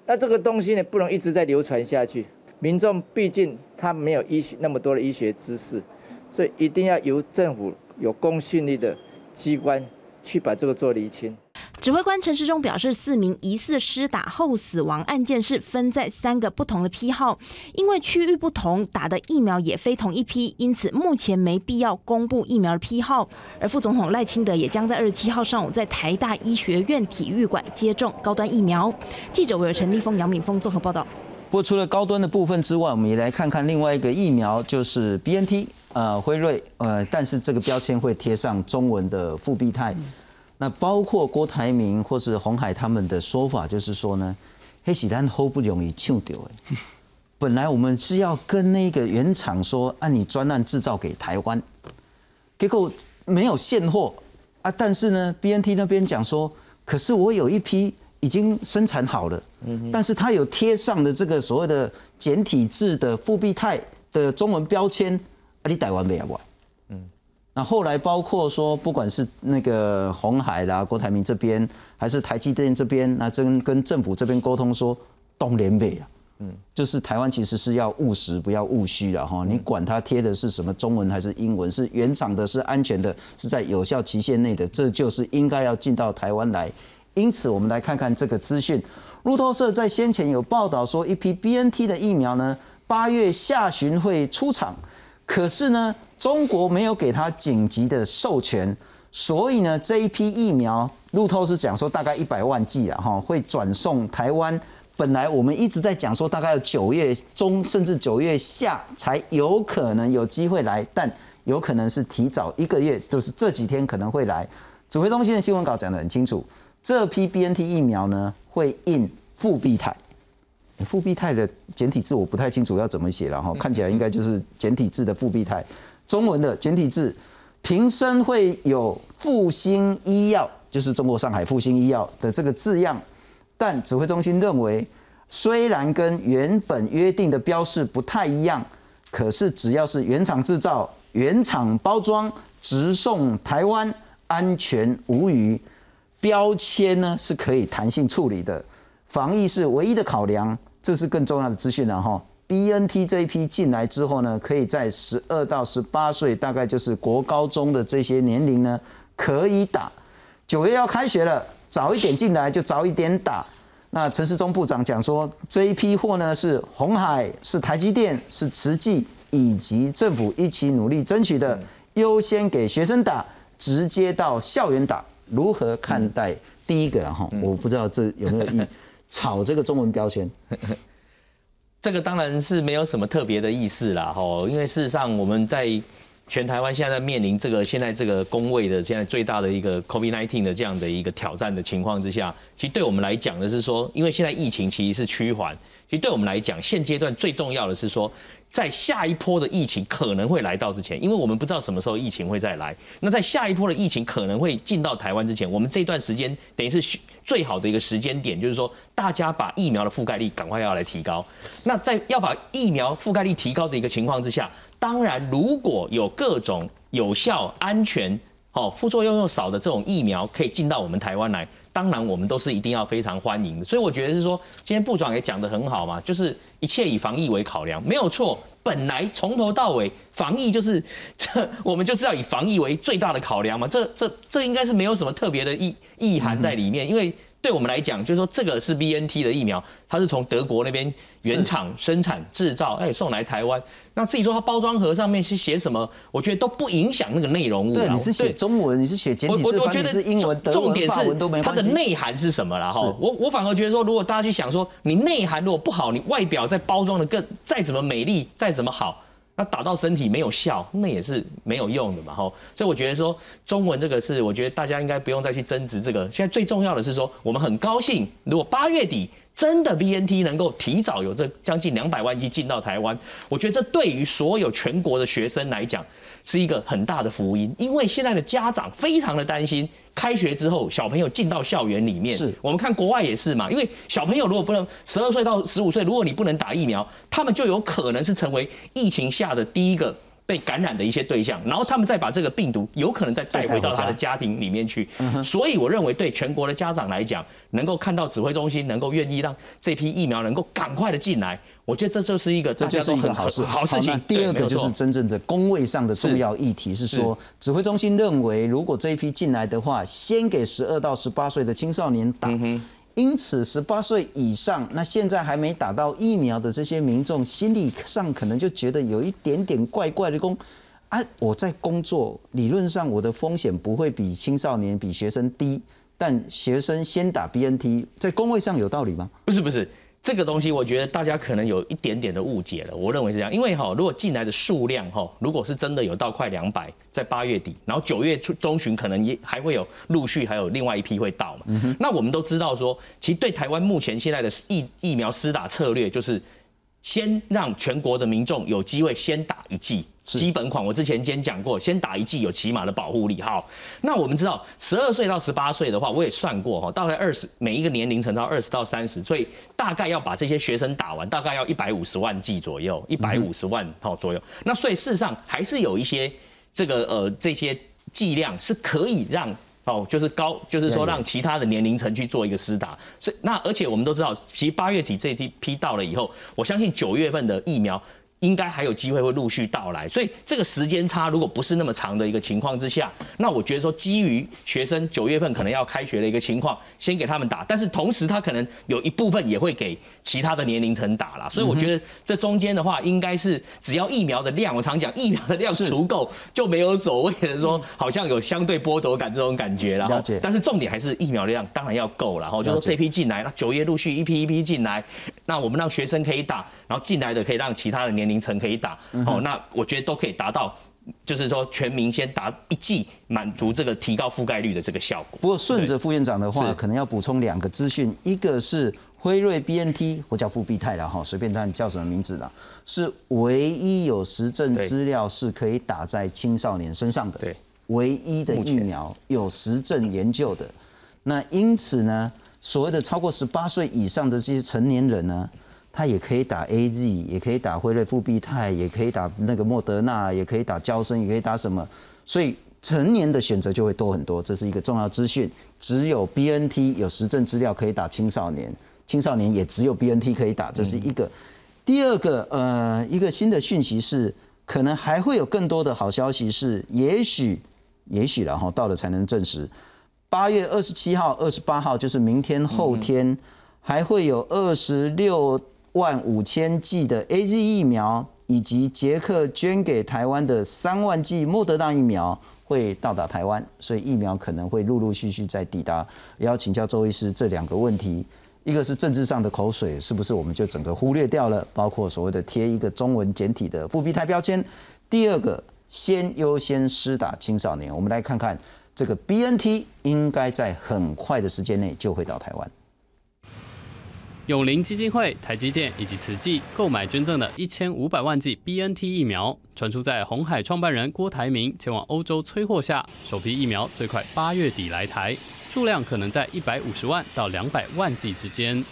那这个东西呢不能一直在流传下去。民众毕竟他没有医学那么多的医学知识，所以一定要由政府有公信力的机关去把这个做厘清。指挥官陈世忠表示，四名疑似施打后死亡案件是分在三个不同的批号，因为区域不同，打的疫苗也非同一批，因此目前没必要公布疫苗批号。而副总统赖清德也将在二十七号上午在台大医学院体育馆接种高端疫苗。记者韦尔陈立峰、杨敏峰综合报道。不过除了高端的部分之外，我们也来看看另外一个疫苗，就是 B N T，呃，辉瑞，呃，但是这个标签会贴上中文的复必泰。那包括郭台铭或是红海他们的说法，就是说呢，黑喜单 hold 不容易抢掉哎。本来我们是要跟那个原厂说，按你专案制造给台湾，结果没有现货啊。但是呢，B N T 那边讲说，可是我有一批。已经生产好了，但是它有贴上的这个所谓的简体字的复必泰的中文标签，啊，你台湾没有啊？嗯，那后来包括说，不管是那个红海啦、郭台铭这边，还是台积电这边，那真跟政府这边沟通说，东联北啊，嗯，就是台湾其实是要务实，不要务虚了哈。你管它贴的是什么中文还是英文，是原厂的，是安全的，是在有效期限内的，这就是应该要进到台湾来。因此，我们来看看这个资讯。路透社在先前有报道说，一批 BNT 的疫苗呢，八月下旬会出厂。可是呢，中国没有给他紧急的授权，所以呢，这一批疫苗，路透是讲说大概一百万剂啊，哈，会转送台湾。本来我们一直在讲说，大概要九月中甚至九月下才有可能有机会来，但有可能是提早一个月，就是这几天可能会来。指挥中心的新闻稿讲得很清楚。这批 B N T 疫苗呢，会印复必泰。复必泰的简体字我不太清楚要怎么写了哈，看起来应该就是简体字的复必泰。中文的简体字，瓶身会有复兴医药，就是中国上海复兴医药的这个字样。但指挥中心认为，虽然跟原本约定的标示不太一样，可是只要是原厂制造、原厂包装、直送台湾，安全无虞。标签呢是可以弹性处理的，防疫是唯一的考量，这是更重要的资讯了哈。B N T 这一批进来之后呢，可以在十二到十八岁，大概就是国高中的这些年龄呢，可以打。九月要开学了，早一点进来就早一点打。那陈世忠部长讲说，这一批货呢是红海、是台积电、是慈济以及政府一起努力争取的，优先给学生打，直接到校园打。如何看待第一个？然后我不知道这有没有意 炒这个中文标签。这个当然是没有什么特别的意思啦，吼，因为事实上我们在全台湾现在面临这个现在这个工位的现在最大的一个 COVID-19 的这样的一个挑战的情况之下，其实对我们来讲的是说，因为现在疫情其实是趋缓，其实对我们来讲，现阶段最重要的是说。在下一波的疫情可能会来到之前，因为我们不知道什么时候疫情会再来。那在下一波的疫情可能会进到台湾之前，我们这段时间等于是最好的一个时间点，就是说大家把疫苗的覆盖率赶快要来提高。那在要把疫苗覆盖率提高的一个情况之下，当然如果有各种有效、安全、哦副作用又少的这种疫苗可以进到我们台湾来。当然，我们都是一定要非常欢迎的，所以我觉得是说，今天部长也讲得很好嘛，就是一切以防疫为考量，没有错。本来从头到尾，防疫就是这，我们就是要以防疫为最大的考量嘛，这这这应该是没有什么特别的意意涵在里面，因为。对我们来讲，就是说这个是 B N T 的疫苗，它是从德国那边原厂生产制造，哎，送来台湾。那至于说它包装盒上面是写什么，我觉得都不影响那个内容物。对，你是写中文，你是写简体字，我觉得是英文、德文、法文都没它的内涵是什么啦哈？我我反而觉得说，如果大家去想说，你内涵如果不好，你外表再包装的更再怎么美丽，再怎么好。那打到身体没有效，那也是没有用的嘛，吼。所以我觉得说中文这个是，我觉得大家应该不用再去争执这个。现在最重要的是说，我们很高兴，如果八月底真的 BNT 能够提早有这将近两百万剂进到台湾，我觉得这对于所有全国的学生来讲是一个很大的福音，因为现在的家长非常的担心。开学之后，小朋友进到校园里面，是我们看国外也是嘛。因为小朋友如果不能十二岁到十五岁，如果你不能打疫苗，他们就有可能是成为疫情下的第一个。被感染的一些对象，然后他们再把这个病毒有可能再带回到他的家。庭里面去，所以我认为对全国的家长来讲，能够看到指挥中心能够愿意让这批疫苗能够赶快的进来，我觉得这就是一个这就是一个好事。好事情。第二个就是真正的工位上的重要议题是说，指挥中心认为如果这一批进来的话，先给十二到十八岁的青少年打。因此，十八岁以上，那现在还没打到疫苗的这些民众，心理上可能就觉得有一点点怪怪的。工啊，我在工作，理论上我的风险不会比青少年、比学生低，但学生先打 BNT，在工位上有道理吗？不是，不是。这个东西，我觉得大家可能有一点点的误解了。我认为是这样，因为哈，如果进来的数量哈，如果是真的有到快两百，在八月底，然后九月中旬可能也还会有陆续还有另外一批会到嘛。那我们都知道说，其实对台湾目前现在的疫疫苗施打策略就是。先让全国的民众有机会先打一剂基本款，我之前先讲过，先打一剂有起码的保护力。好，那我们知道十二岁到十八岁的话，我也算过哈，大概二十每一个年龄层到二十到三十，所以大概要把这些学生打完，大概要一百五十万剂左右，一百五十万套左右。那所以事实上还是有一些这个呃这些剂量是可以让。哦，就是高，就是说让其他的年龄层去做一个施打，所以那而且我们都知道，其实八月底这一批到了以后，我相信九月份的疫苗。应该还有机会会陆续到来，所以这个时间差如果不是那么长的一个情况之下，那我觉得说基于学生九月份可能要开学的一个情况，先给他们打，但是同时他可能有一部分也会给其他的年龄层打了，所以我觉得这中间的话应该是只要疫苗的量，我常讲疫苗的量足够，就没有所谓的说好像有相对剥夺感这种感觉了。了解。但是重点还是疫苗的量当然要够了，哈就说这批进来，那九月陆续一批一批进来，那我们让学生可以打，然后进来的可以让其他的年龄。层可以打哦，那我觉得都可以达到，就是说全民先打一剂，满足这个提高覆盖率的这个效果。不过顺着副院长的话，可能要补充两个资讯，一个是辉瑞 BNT 或叫复必泰了哈，随便他叫什么名字了，是唯一有实证资料是可以打在青少年身上的，对，唯一的疫苗有实证研究的。那因此呢，所谓的超过十八岁以上的这些成年人呢？他也可以打 A Z，也可以打辉瑞复必泰，也可以打那个莫德纳，也可以打胶生，也可以打什么，所以成年的选择就会多很多，这是一个重要资讯。只有 B N T 有实证资料可以打青少年，青少年也只有 B N T 可以打，这是一个。第二个，呃，一个新的讯息是，可能还会有更多的好消息，是也许，也许然后到了才能证实。八月二十七号、二十八号，就是明天、后天，还会有二十六。万五千剂的 A Z 疫苗，以及捷克捐给台湾的三万剂莫德纳疫苗会到达台湾，所以疫苗可能会陆陆续续在抵达。也要请教周医师这两个问题：一个是政治上的口水，是不是我们就整个忽略掉了？包括所谓的贴一个中文简体的复必泰标签。第二个，先优先施打青少年。我们来看看这个 BNT 应该在很快的时间内就会到台湾。永林基金会、台积电以及慈济购买捐赠的一千五百万剂 BNT 疫苗，传出在红海创办人郭台铭前往欧洲催货下，首批疫苗最快八月底来台，数量可能在一百五十万到两百万剂之间。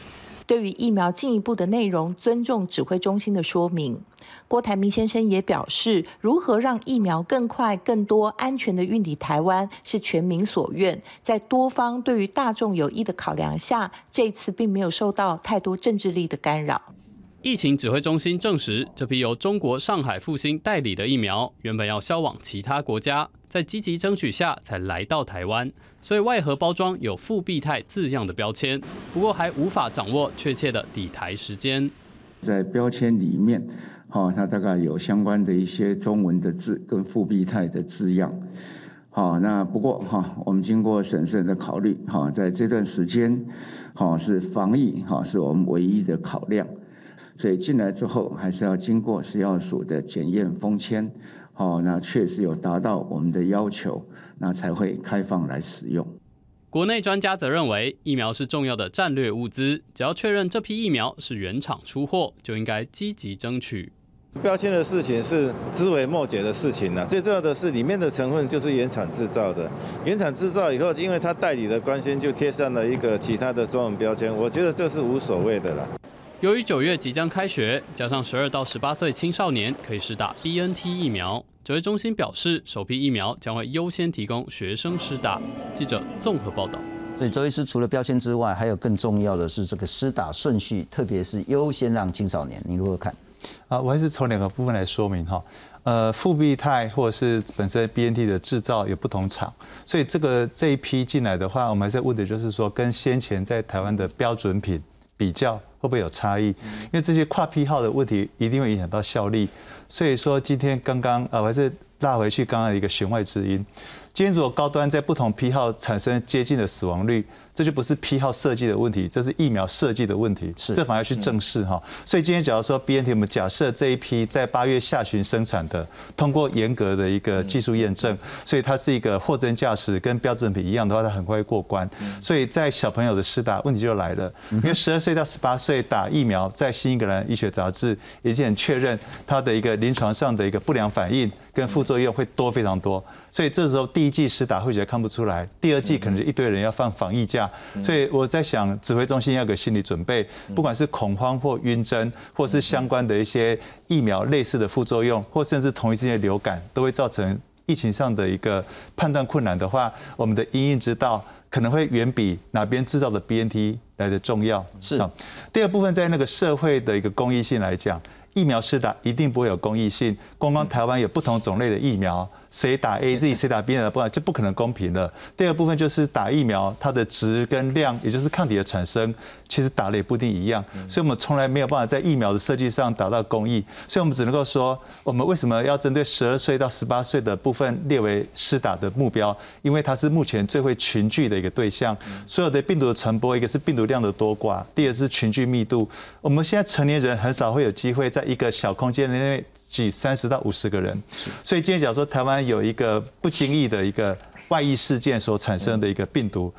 对于疫苗进一步的内容，尊重指挥中心的说明。郭台铭先生也表示，如何让疫苗更快、更多、安全的运抵台湾，是全民所愿。在多方对于大众有益的考量下，这次并没有受到太多政治力的干扰。疫情指挥中心证实，这批由中国上海复兴代理的疫苗，原本要销往其他国家，在积极争取下才来到台湾。所以外盒包装有“复必泰”字样的标签，不过还无法掌握确切的抵台时间。在标签里面，哈，它大概有相关的一些中文的字跟“复必泰”的字样。好，那不过哈，我们经过审慎的考虑，哈，在这段时间，哈，是防疫，哈，是我们唯一的考量。所以进来之后，还是要经过食药署的检验封签，哦，那确实有达到我们的要求，那才会开放来使用。国内专家则认为，疫苗是重要的战略物资，只要确认这批疫苗是原厂出货，就应该积极争取。标签的事情是枝微末节的事情呢，最重要的是里面的成分就是原厂制造的，原厂制造以后，因为它代理的关系，就贴上了一个其他的中文标签，我觉得这是无所谓的了。由于九月即将开学，加上十二到十八岁青少年可以施打 BNT 疫苗，指挥中心表示，首批疫苗将会优先提供学生施打。记者综合报道。所以周医师除了标签之外，还有更重要的是这个施打顺序，特别是优先让青少年，你如何看？啊，我还是从两个部分来说明哈。呃，复必泰或者是本身 BNT 的制造有不同厂，所以这个这一批进来的话，我们还在问的就是说，跟先前在台湾的标准品比较。会不会有差异？因为这些跨批号的问题一定会影响到效力，所以说今天刚刚啊，我还是拉回去刚刚的一个弦外之音。今天如果高端在不同批号产生接近的死亡率。这就不是批号设计的问题，这是疫苗设计的问题，是这反而去正视哈。所以今天假如说 B N T，我们假设这一批在八月下旬生产的，通过严格的一个技术验证，所以它是一个货真价实，跟标准品一样的话，它很快会过关。所以在小朋友的施打问题就来了，因为十二岁到十八岁打疫苗，在新英格兰医学杂志已经很确认它的一个临床上的一个不良反应跟副作用会多非常多。所以这时候第一季施打会觉得看不出来，第二季可能就一堆人要放防疫假。所以我在想，指挥中心要给心理准备，不管是恐慌或晕针，或是相关的一些疫苗类似的副作用，或甚至同一时间流感，都会造成疫情上的一个判断困难的话，我们的因应之道可能会远比哪边制造的 BNT 来的重要。是。第二部分在那个社会的一个公益性来讲，疫苗是打一定不会有公益性，光光台湾有不同种类的疫苗。谁打 A Z，谁打 B 的，不，就不可能公平了。第二部分就是打疫苗，它的值跟量，也就是抗体的产生，其实打了也不一定一样。所以，我们从来没有办法在疫苗的设计上达到公益。所以我们只能够说，我们为什么要针对十二岁到十八岁的部分列为施打的目标？因为它是目前最会群聚的一个对象。所有的病毒的传播，一个是病毒量的多寡，第二是群聚密度。我们现在成年人很少会有机会在一个小空间内挤三十到五十个人。所以今天讲说台湾。有一个不经意的一个外溢事件所产生的一个病毒，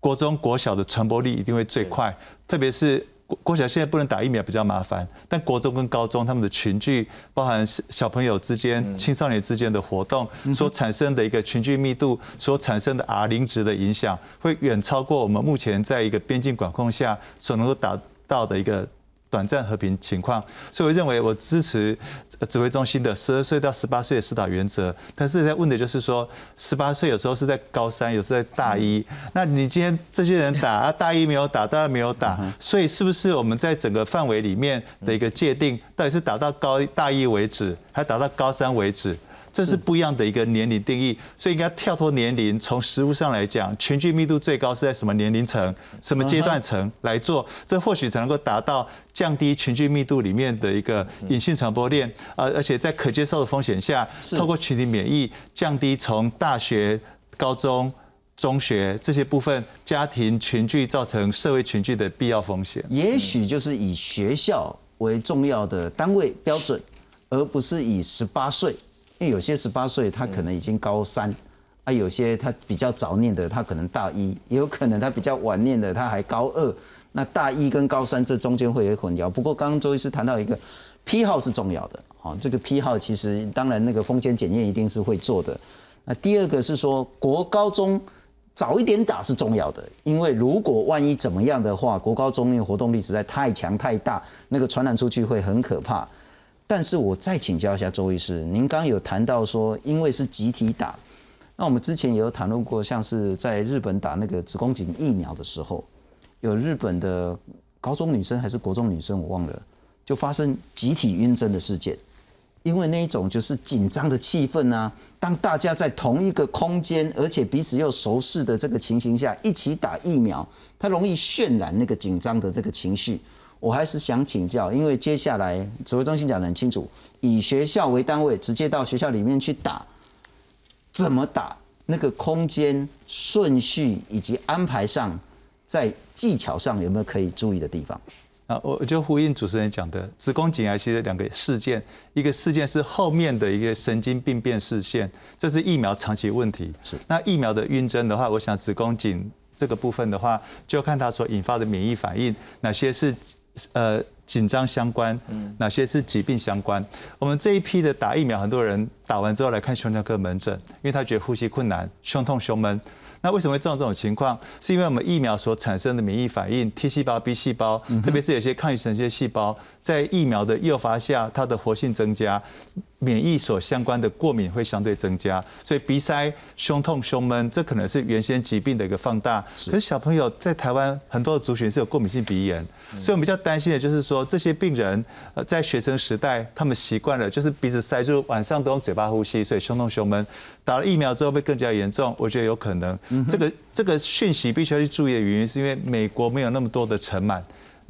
国中国小的传播力一定会最快，特别是国国小现在不能打疫苗比较麻烦，但国中跟高中他们的群聚，包含小朋友之间、青少年之间的活动所产生的一个群聚密度所产生的 R 零值的影响，会远超过我们目前在一个边境管控下所能够达到的一个。短暂和平情况，所以我认为我支持指挥中心的十二岁到十八岁的施打原则。但是在问的就是说，十八岁有时候是在高三，有时候在大一。那你今天这些人打啊，大一没有打，大二没有打，所以是不是我们在整个范围里面的一个界定，到底是打到高大一为止，还打到高三为止？这是不一样的一个年龄定义，所以应该跳脱年龄，从实物上来讲，群聚密度最高是在什么年龄层、什么阶段层来做，这或许才能够达到降低群聚密度里面的一个隐性传播链，而，而且在可接受的风险下，透过群体免疫降低从大学、高中。中学这些部分，家庭群聚造成社会群聚的必要风险。也许就是以学校为重要的单位标准，而不是以十八岁，因为有些十八岁他可能已经高三，啊，有些他比较早念的他可能大一，也有可能他比较晚念的他还高二。那大一跟高三这中间会有混淆。不过刚刚周医师谈到一个批号是重要的，哦，这个批号其实当然那个风险检验一定是会做的。那第二个是说国高中早一点打是重要的，因为如果万一怎么样的话，国高中那个活动力实在太强太大，那个传染出去会很可怕。但是我再请教一下周医师，您刚刚有谈到说，因为是集体打，那我们之前也有谈论过，像是在日本打那个子宫颈疫苗的时候。有日本的高中女生还是国中女生，我忘了，就发生集体晕针的事件。因为那一种就是紧张的气氛啊，当大家在同一个空间，而且彼此又熟识的这个情形下，一起打疫苗，它容易渲染那个紧张的这个情绪。我还是想请教，因为接下来指挥中心讲得很清楚，以学校为单位，直接到学校里面去打，怎么打？那个空间顺序以及安排上。在技巧上有没有可以注意的地方？啊，我就呼应主持人讲的，子宫颈癌其实两个事件，一个事件是后面的一个神经病变事件，这是疫苗长期问题。是，那疫苗的晕针的话，我想子宫颈这个部分的话，就看它所引发的免疫反应，哪些是呃紧张相关，哪些是疾病相关。我们这一批的打疫苗，很多人打完之后来看胸腔科门诊，因为他觉得呼吸困难、胸痛、胸闷。那为什么会造成这种情况？是因为我们疫苗所产生的免疫反应，T 细胞、B 细胞，特别是有些抗原神经细胞，在疫苗的诱发下，它的活性增加。免疫所相关的过敏会相对增加，所以鼻塞、胸痛、胸闷，这可能是原先疾病的一个放大。可是小朋友在台湾很多的族群是有过敏性鼻炎，所以我们比较担心的就是说，这些病人呃在学生时代他们习惯了就是鼻子塞住，晚上都用嘴巴呼吸，所以胸痛、胸闷，打了疫苗之后会更加严重。我觉得有可能，这个这个讯息必须要去注意的原因，是因为美国没有那么多的尘螨。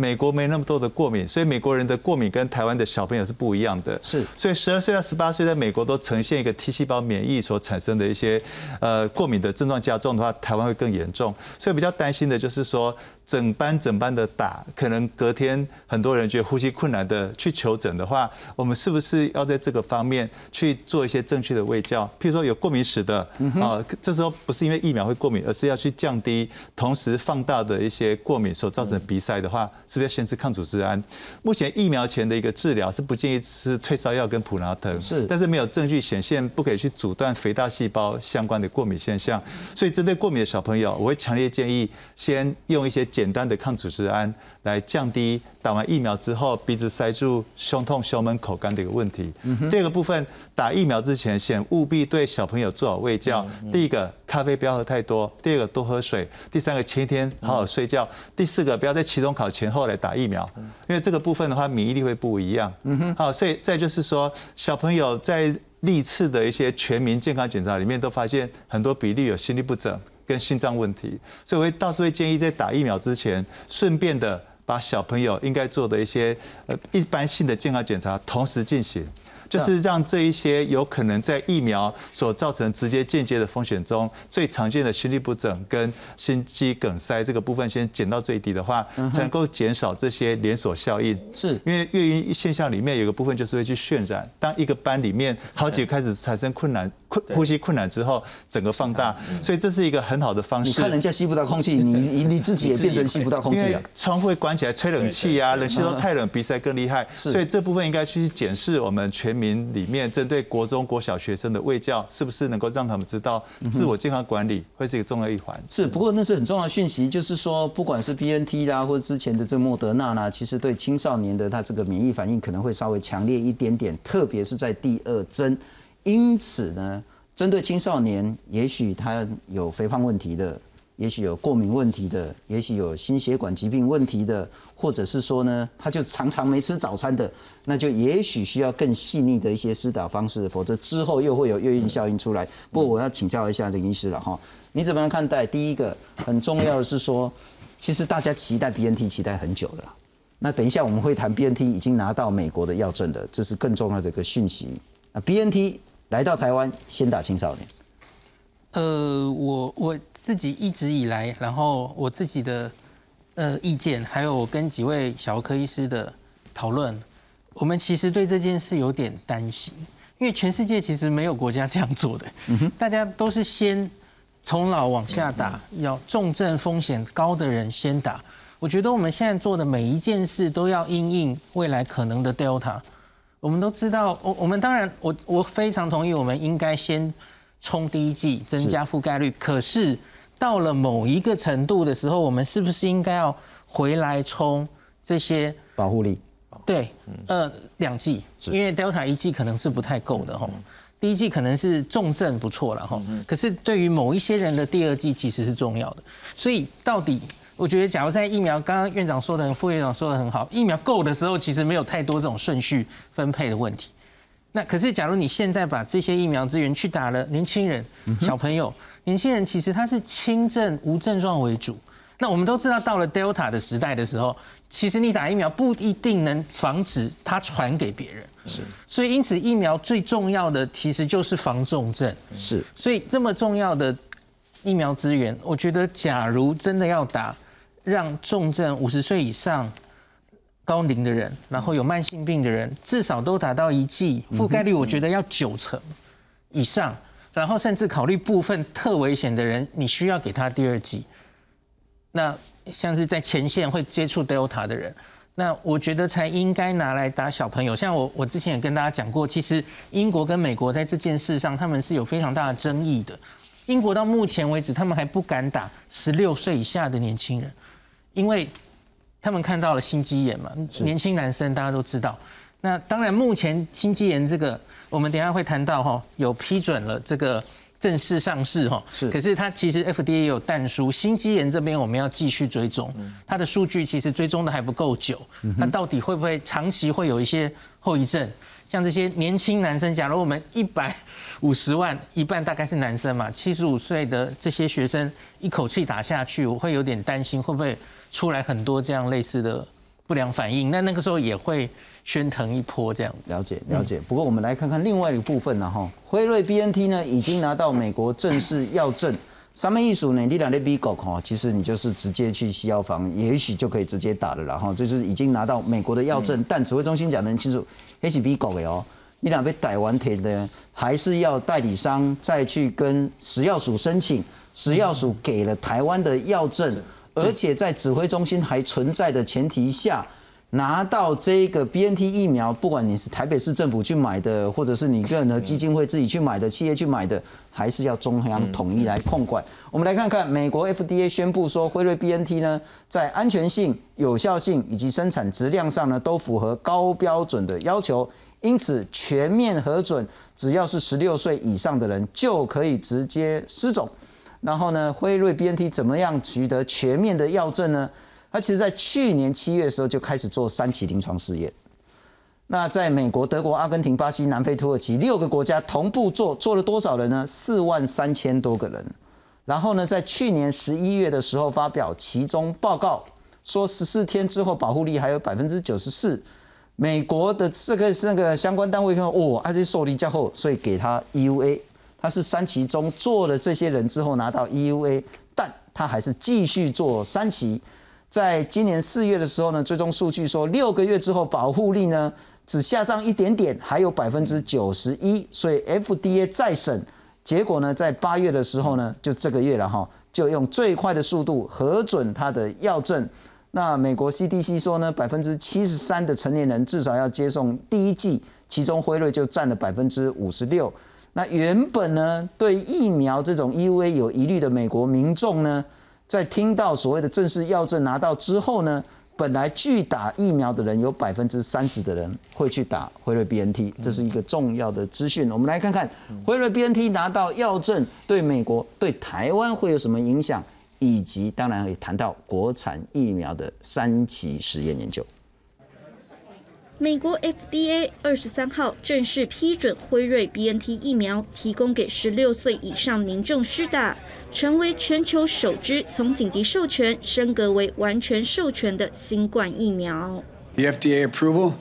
美国没那么多的过敏，所以美国人的过敏跟台湾的小朋友是不一样的。是，所以十二岁到十八岁在美国都呈现一个 T 细胞免疫所产生的一些呃过敏的症状加重的话，台湾会更严重。所以比较担心的就是说。整班整班的打，可能隔天很多人觉得呼吸困难的去求诊的话，我们是不是要在这个方面去做一些正确的卫教？譬如说有过敏史的啊，这时候不是因为疫苗会过敏，而是要去降低同时放大的一些过敏所造成的鼻塞的话，是不是要先吃抗组织胺？目前疫苗前的一个治疗是不建议吃退烧药跟普拉疼，是，但是没有证据显现不可以去阻断肥大细胞相关的过敏现象，所以针对过敏的小朋友，我会强烈建议先用一些。简单的抗组织胺来降低打完疫苗之后鼻子塞住、胸痛、胸闷、口干的一个问题。第二个部分，打疫苗之前，先务必对小朋友做好喂教。第一个，咖啡不要喝太多；第二个，多喝水；第三个，前一天好好睡觉；第四个，不要在期中考前后来打疫苗，因为这个部分的话，免疫力会不一样。好，所以再就是说，小朋友在历次的一些全民健康检查里面，都发现很多比例有心律不整。跟心脏问题，所以我会倒是会建议在打疫苗之前，顺便的把小朋友应该做的一些呃一般性的健康检查同时进行。就是让这一些有可能在疫苗所造成直接间接的风险中最常见的心律不整跟心肌梗塞这个部分先减到最低的话，才能够减少这些连锁效应。是因为眩晕现象里面有个部分就是会去渲染，当一个班里面好几个开始产生困难、困呼吸困难之后，整个放大，所以这是一个很好的方式。你看人家吸不到空气，你你自己也变成吸不到空气了。窗户关起来吹冷气啊，冷气都太冷，鼻塞更厉害。所以这部分应该去检视我们全。民里面针对国中国小学生的卫教，是不是能够让他们知道自我健康管理会是一个重要一环？是，不过那是很重要的讯息，就是说，不管是 B N T 啦，或者之前的这莫德纳啦，其实对青少年的他这个免疫反应可能会稍微强烈一点点，特别是在第二针。因此呢，针对青少年，也许他有肥胖问题的。也许有过敏问题的，也许有心血管疾病问题的，或者是说呢，他就常常没吃早餐的，那就也许需要更细腻的一些施打方式，否则之后又会有诱因效应出来。不过我要请教一下林医师了哈，你怎么样看待？第一个很重要的是说，其实大家期待 BNT 期待很久了，那等一下我们会谈 BNT 已经拿到美国的药证的，这是更重要的一个讯息。啊，BNT 来到台湾先打青少年。呃，我我自己一直以来，然后我自己的呃意见，还有我跟几位小儿科医师的讨论，我们其实对这件事有点担心，因为全世界其实没有国家这样做的，大家都是先从老往下打，要重症风险高的人先打。我觉得我们现在做的每一件事都要因应未来可能的 Delta。我们都知道，我我们当然，我我非常同意，我们应该先冲第一季，增加覆盖率。可是到了某一个程度的时候，我们是不是应该要回来冲这些保护力？对，呃，两季，因为 Delta 一季可能是不太够的哈。第一季可能是重症不错了哈，可是对于某一些人的第二季其实是重要的。所以到底？我觉得，假如在疫苗，刚刚院长说的，副院长说的很好，疫苗够的时候，其实没有太多这种顺序分配的问题。那可是，假如你现在把这些疫苗资源去打了年轻人、小朋友，年轻人其实他是轻症无症状为主。那我们都知道，到了 Delta 的时代的时候，其实你打疫苗不一定能防止它传给别人。是。所以，因此疫苗最重要的其实就是防重症。是。所以这么重要的疫苗资源，我觉得，假如真的要打。让重症五十岁以上、高龄的人，然后有慢性病的人，至少都达到一剂覆盖率，我觉得要九成以上，然后甚至考虑部分特危险的人，你需要给他第二剂。那像是在前线会接触 Delta 的人，那我觉得才应该拿来打小朋友。像我，我之前也跟大家讲过，其实英国跟美国在这件事上，他们是有非常大的争议的。英国到目前为止，他们还不敢打十六岁以下的年轻人。因为他们看到了心肌炎嘛，年轻男生大家都知道。那当然，目前心肌炎这个，我们等下会谈到哈，有批准了这个正式上市哈。是。可是它其实 FDA 有淡书，心肌炎这边我们要继续追踪，它的数据其实追踪的还不够久。那到底会不会长期会有一些后遗症？像这些年轻男生，假如我们一百五十万，一半大概是男生嘛，七十五岁的这些学生一口气打下去，我会有点担心会不会。出来很多这样类似的不良反应，那那个时候也会喧腾一波这样子。了解了解。不过我们来看看另外一个部分呢，哈，辉瑞 B N T 呢已经拿到美国正式药证。上面一数呢，你两的 B 狗哈，其实你就是直接去西药房，也许就可以直接打了。然后这就是已经拿到美国的药证，但指挥中心讲的很清楚，也是 B 狗的哦。你两被逮完铁的，还是要代理商再去跟食药署申请，食药署给了台湾的药证。而且在指挥中心还存在的前提下，拿到这个 B N T 疫苗，不管你是台北市政府去买的，或者是你个人的基金会自己去买的，企业去买的，还是要中央统一来控管。我们来看看，美国 F D A 宣布说，辉瑞 B N T 呢，在安全性、有效性以及生产质量上呢，都符合高标准的要求，因此全面核准，只要是十六岁以上的人就可以直接施种。然后呢，辉瑞 B N T 怎么样取得全面的药证呢？它其实在去年七月的时候就开始做三期临床试验。那在美国、德国、阿根廷、巴西、南非、土耳其六个国家同步做，做了多少人呢？四万三千多个人。然后呢，在去年十一月的时候发表其中报告，说十四天之后保护力还有百分之九十四。美国的这个那个相关单位看，哦，还是受力较厚，所以给他 E U A。他是三期中做了这些人之后拿到 EUA，但他还是继续做三期。在今年四月的时候呢，最终数据说六个月之后保护力呢只下降一点点，还有百分之九十一。所以 FDA 再审，结果呢在八月的时候呢，就这个月了哈，就用最快的速度核准他的药证。那美国 CDC 说呢，百分之七十三的成年人至少要接种第一剂，其中辉瑞就占了百分之五十六。那原本呢，对疫苗这种 EUA 有疑虑的美国民众呢，在听到所谓的正式药证拿到之后呢，本来拒打疫苗的人有百分之三十的人会去打辉瑞 BNT，这是一个重要的资讯。我们来看看辉瑞 BNT 拿到药证对美国、对台湾会有什么影响，以及当然也谈到国产疫苗的三期实验研究。美国 FDA 二十三号正式批准辉瑞 BNT 疫苗提供给十六岁以上民众施打，成为全球首支从紧急授权升格为完全授权的新冠疫苗。The FDA approval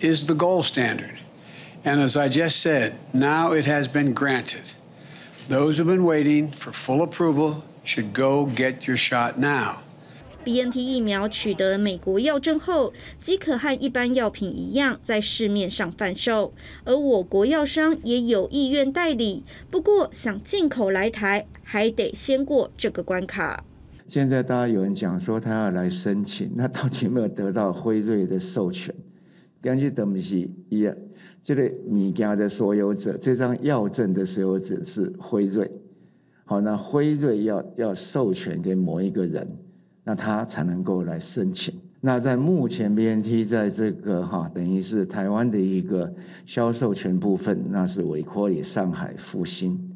is the gold standard, and as I just said, now it has been granted. Those who've been waiting for full approval should go get your shot now. BNT 疫苗取得美国药证后，即可和一般药品一样在市面上贩售，而我国药商也有意愿代理。不过，想进口来台，还得先过这个关卡。现在大家有人讲说他要来申请，那到底有没有得到辉瑞的授权？根据东西一样，这个你家的所有者，这张药证的所有者是辉瑞。好，那辉瑞要要授权给某一个人。那他才能够来申请。那在目前 BNT 在这个哈，等于是台湾的一个销售权部分，那是委托给上海复兴。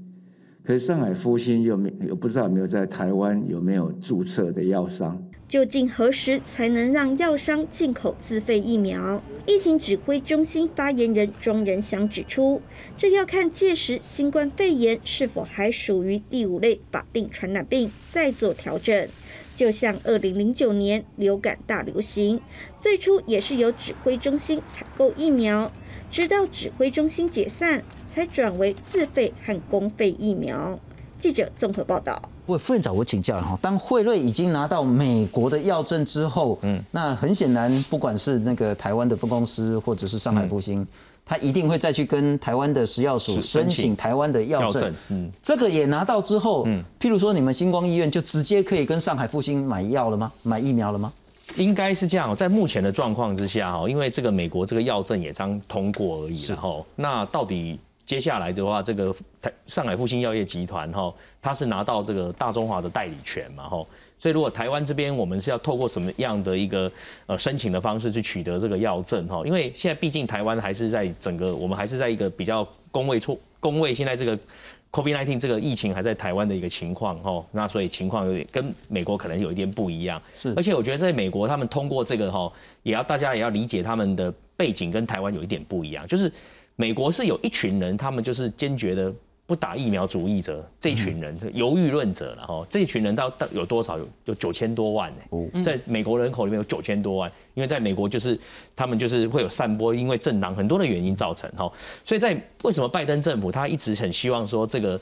可是上海复兴又没有不知道有没有在台湾有没有注册的药商？究竟何时才能让药商进口自费疫苗？疫情指挥中心发言人庄仁祥指出，这要看届时新冠肺炎是否还属于第五类法定传染病，再做调整。就像二零零九年流感大流行，最初也是由指挥中心采购疫苗，直到指挥中心解散，才转为自费和公费疫苗。记者综合报道。喂，副院长，我请教哈，当惠瑞已经拿到美国的药证之后，嗯，那很显然，不管是那个台湾的分公司，或者是上海复兴。他一定会再去跟台湾的食药署申请台湾的药证，嗯，这个也拿到之后，嗯，譬如说你们星光医院就直接可以跟上海复兴买药了吗？买疫苗了吗？应该是这样，在目前的状况之下，哈，因为这个美国这个药证也刚通过而已，然后那到底接下来的话，这个台上海复兴药业集团，哈，它是拿到这个大中华的代理权嘛，哈。所以，如果台湾这边我们是要透过什么样的一个呃申请的方式去取得这个药证哈？因为现在毕竟台湾还是在整个我们还是在一个比较工位错工位，现在这个 COVID-19 这个疫情还在台湾的一个情况哈，那所以情况有点跟美国可能有一点不一样。是，而且我觉得在美国他们通过这个哈，也要大家也要理解他们的背景跟台湾有一点不一样，就是美国是有一群人，他们就是坚决的。不打疫苗主义者这一群人，这犹豫论者了哈。这一群人到到有多少？有有九千多万呢。在美国人口里面有九千多万，因为在美国就是他们就是会有散播，因为政党很多的原因造成哈。所以在为什么拜登政府他一直很希望说这个。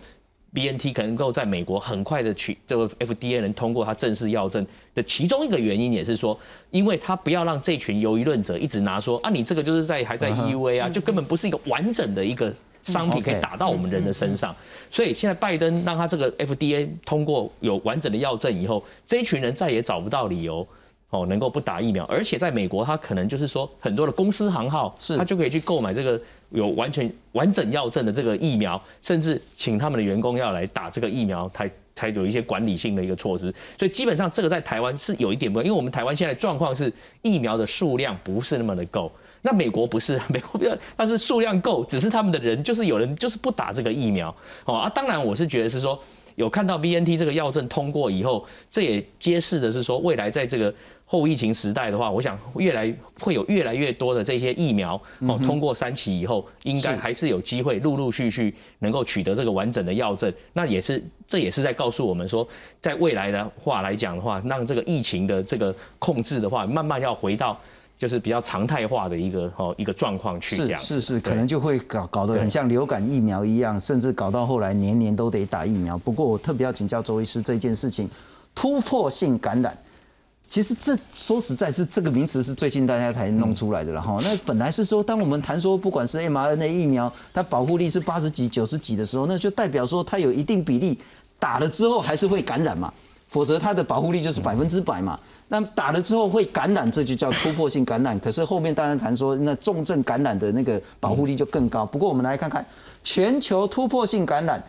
B N T 可能够在美国很快的取这个 F D A 能通过它正式药证的其中一个原因，也是说，因为他不要让这群犹疑论者一直拿说啊，你这个就是在还在 E U A 啊，就根本不是一个完整的一个商品可以打到我们人的身上。所以现在拜登让他这个 F D A 通过有完整的药证以后，这一群人再也找不到理由。哦，能够不打疫苗，而且在美国，他可能就是说很多的公司行号，是，他就可以去购买这个有完全完整药证的这个疫苗，甚至请他们的员工要来打这个疫苗，才才有一些管理性的一个措施。所以基本上这个在台湾是有一点不，因为我们台湾现在状况是疫苗的数量不是那么的够，那美国不是，美国不要，但是数量够，只是他们的人就是有人就是不打这个疫苗。哦啊，当然我是觉得是说有看到 B N T 这个药证通过以后，这也揭示的是说未来在这个。后疫情时代的话，我想越来会有越来越多的这些疫苗哦，通过三期以后，应该还是有机会陆陆续续能够取得这个完整的药证。那也是这也是在告诉我们说，在未来的话来讲的话，让这个疫情的这个控制的话，慢慢要回到就是比较常态化的一个哦一个状况去这样。是是是，可能就会搞搞得很像流感疫苗一样，甚至搞到后来年年都得打疫苗。不过我特别要请教周医师这件事情，突破性感染。其实这说实在是这个名词是最近大家才弄出来的了哈。那本来是说，当我们谈说不管是 mRNA 疫苗，它保护力是八十几、九十几的时候，那就代表说它有一定比例打了之后还是会感染嘛，否则它的保护力就是百分之百嘛。那打了之后会感染，这就叫突破性感染。可是后面当然谈说，那重症感染的那个保护力就更高。不过我们来看看全球突破性感染。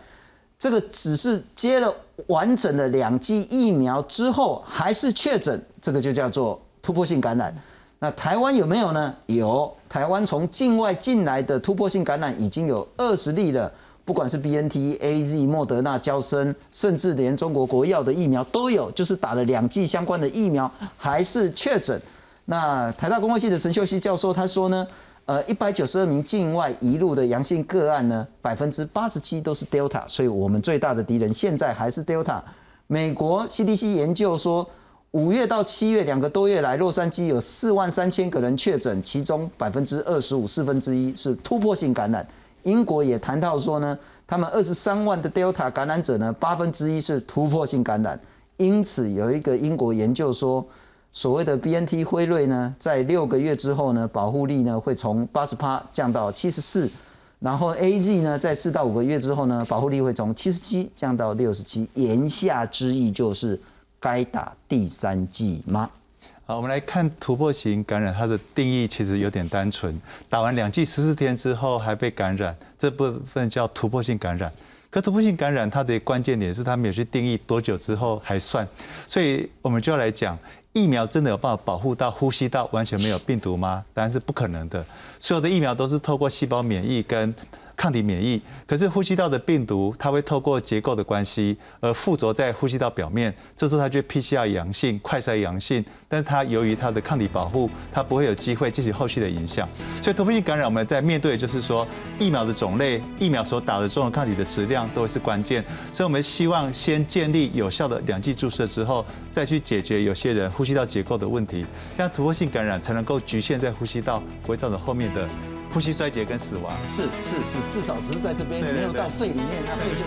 这个只是接了完整的两剂疫苗之后还是确诊，这个就叫做突破性感染。那台湾有没有呢？有，台湾从境外进来的突破性感染已经有二十例了，不管是 B N T、A Z、莫德纳、交生，甚至连中国国药的疫苗都有，就是打了两剂相关的疫苗还是确诊。那台大公卫系的陈秀熙教授他说呢？呃，一百九十二名境外移入的阳性个案呢，百分之八十七都是 Delta，所以我们最大的敌人现在还是 Delta。美国 CDC 研究说，五月到七月两个多月来，洛杉矶有四万三千个人确诊，其中百分之二十五四分之一是突破性感染。英国也谈到说呢，他们二十三万的 Delta 感染者呢，八分之一是突破性感染，因此有一个英国研究说，所谓的 BNT 辉瑞呢，在六个月之后呢，保护力呢会从八十趴降到七十四，然后 AZ 呢，在四到五个月之后呢，保护力会从七十七降到六十七。言下之意就是该打第三剂吗？好，我们来看突破型感染，它的定义其实有点单纯。打完两剂十四天之后还被感染，这部分叫突破性感染。可突破性感染它的关键点是它没有去定义多久之后还算，所以我们就要来讲，疫苗真的有办法保护到呼吸道完全没有病毒吗？当然是不可能的。所有的疫苗都是透过细胞免疫跟抗体免疫，可是呼吸道的病毒，它会透过结构的关系而附着在呼吸道表面，这时候它就 PCR 阳性、快筛阳性，但是它由于它的抗体保护，它不会有机会进行后续的影响。所以突破性感染，我们在面对就是说疫苗的种类、疫苗所打的中和抗体的质量都会是关键，所以我们希望先建立有效的两剂注射之后，再去解决有些人呼吸道结构的问题，这样突破性感染才能够局限在呼吸道，不会造成后面的。呼吸衰竭跟死亡是是是，至少只是在这边没有到肺里面，那肺就。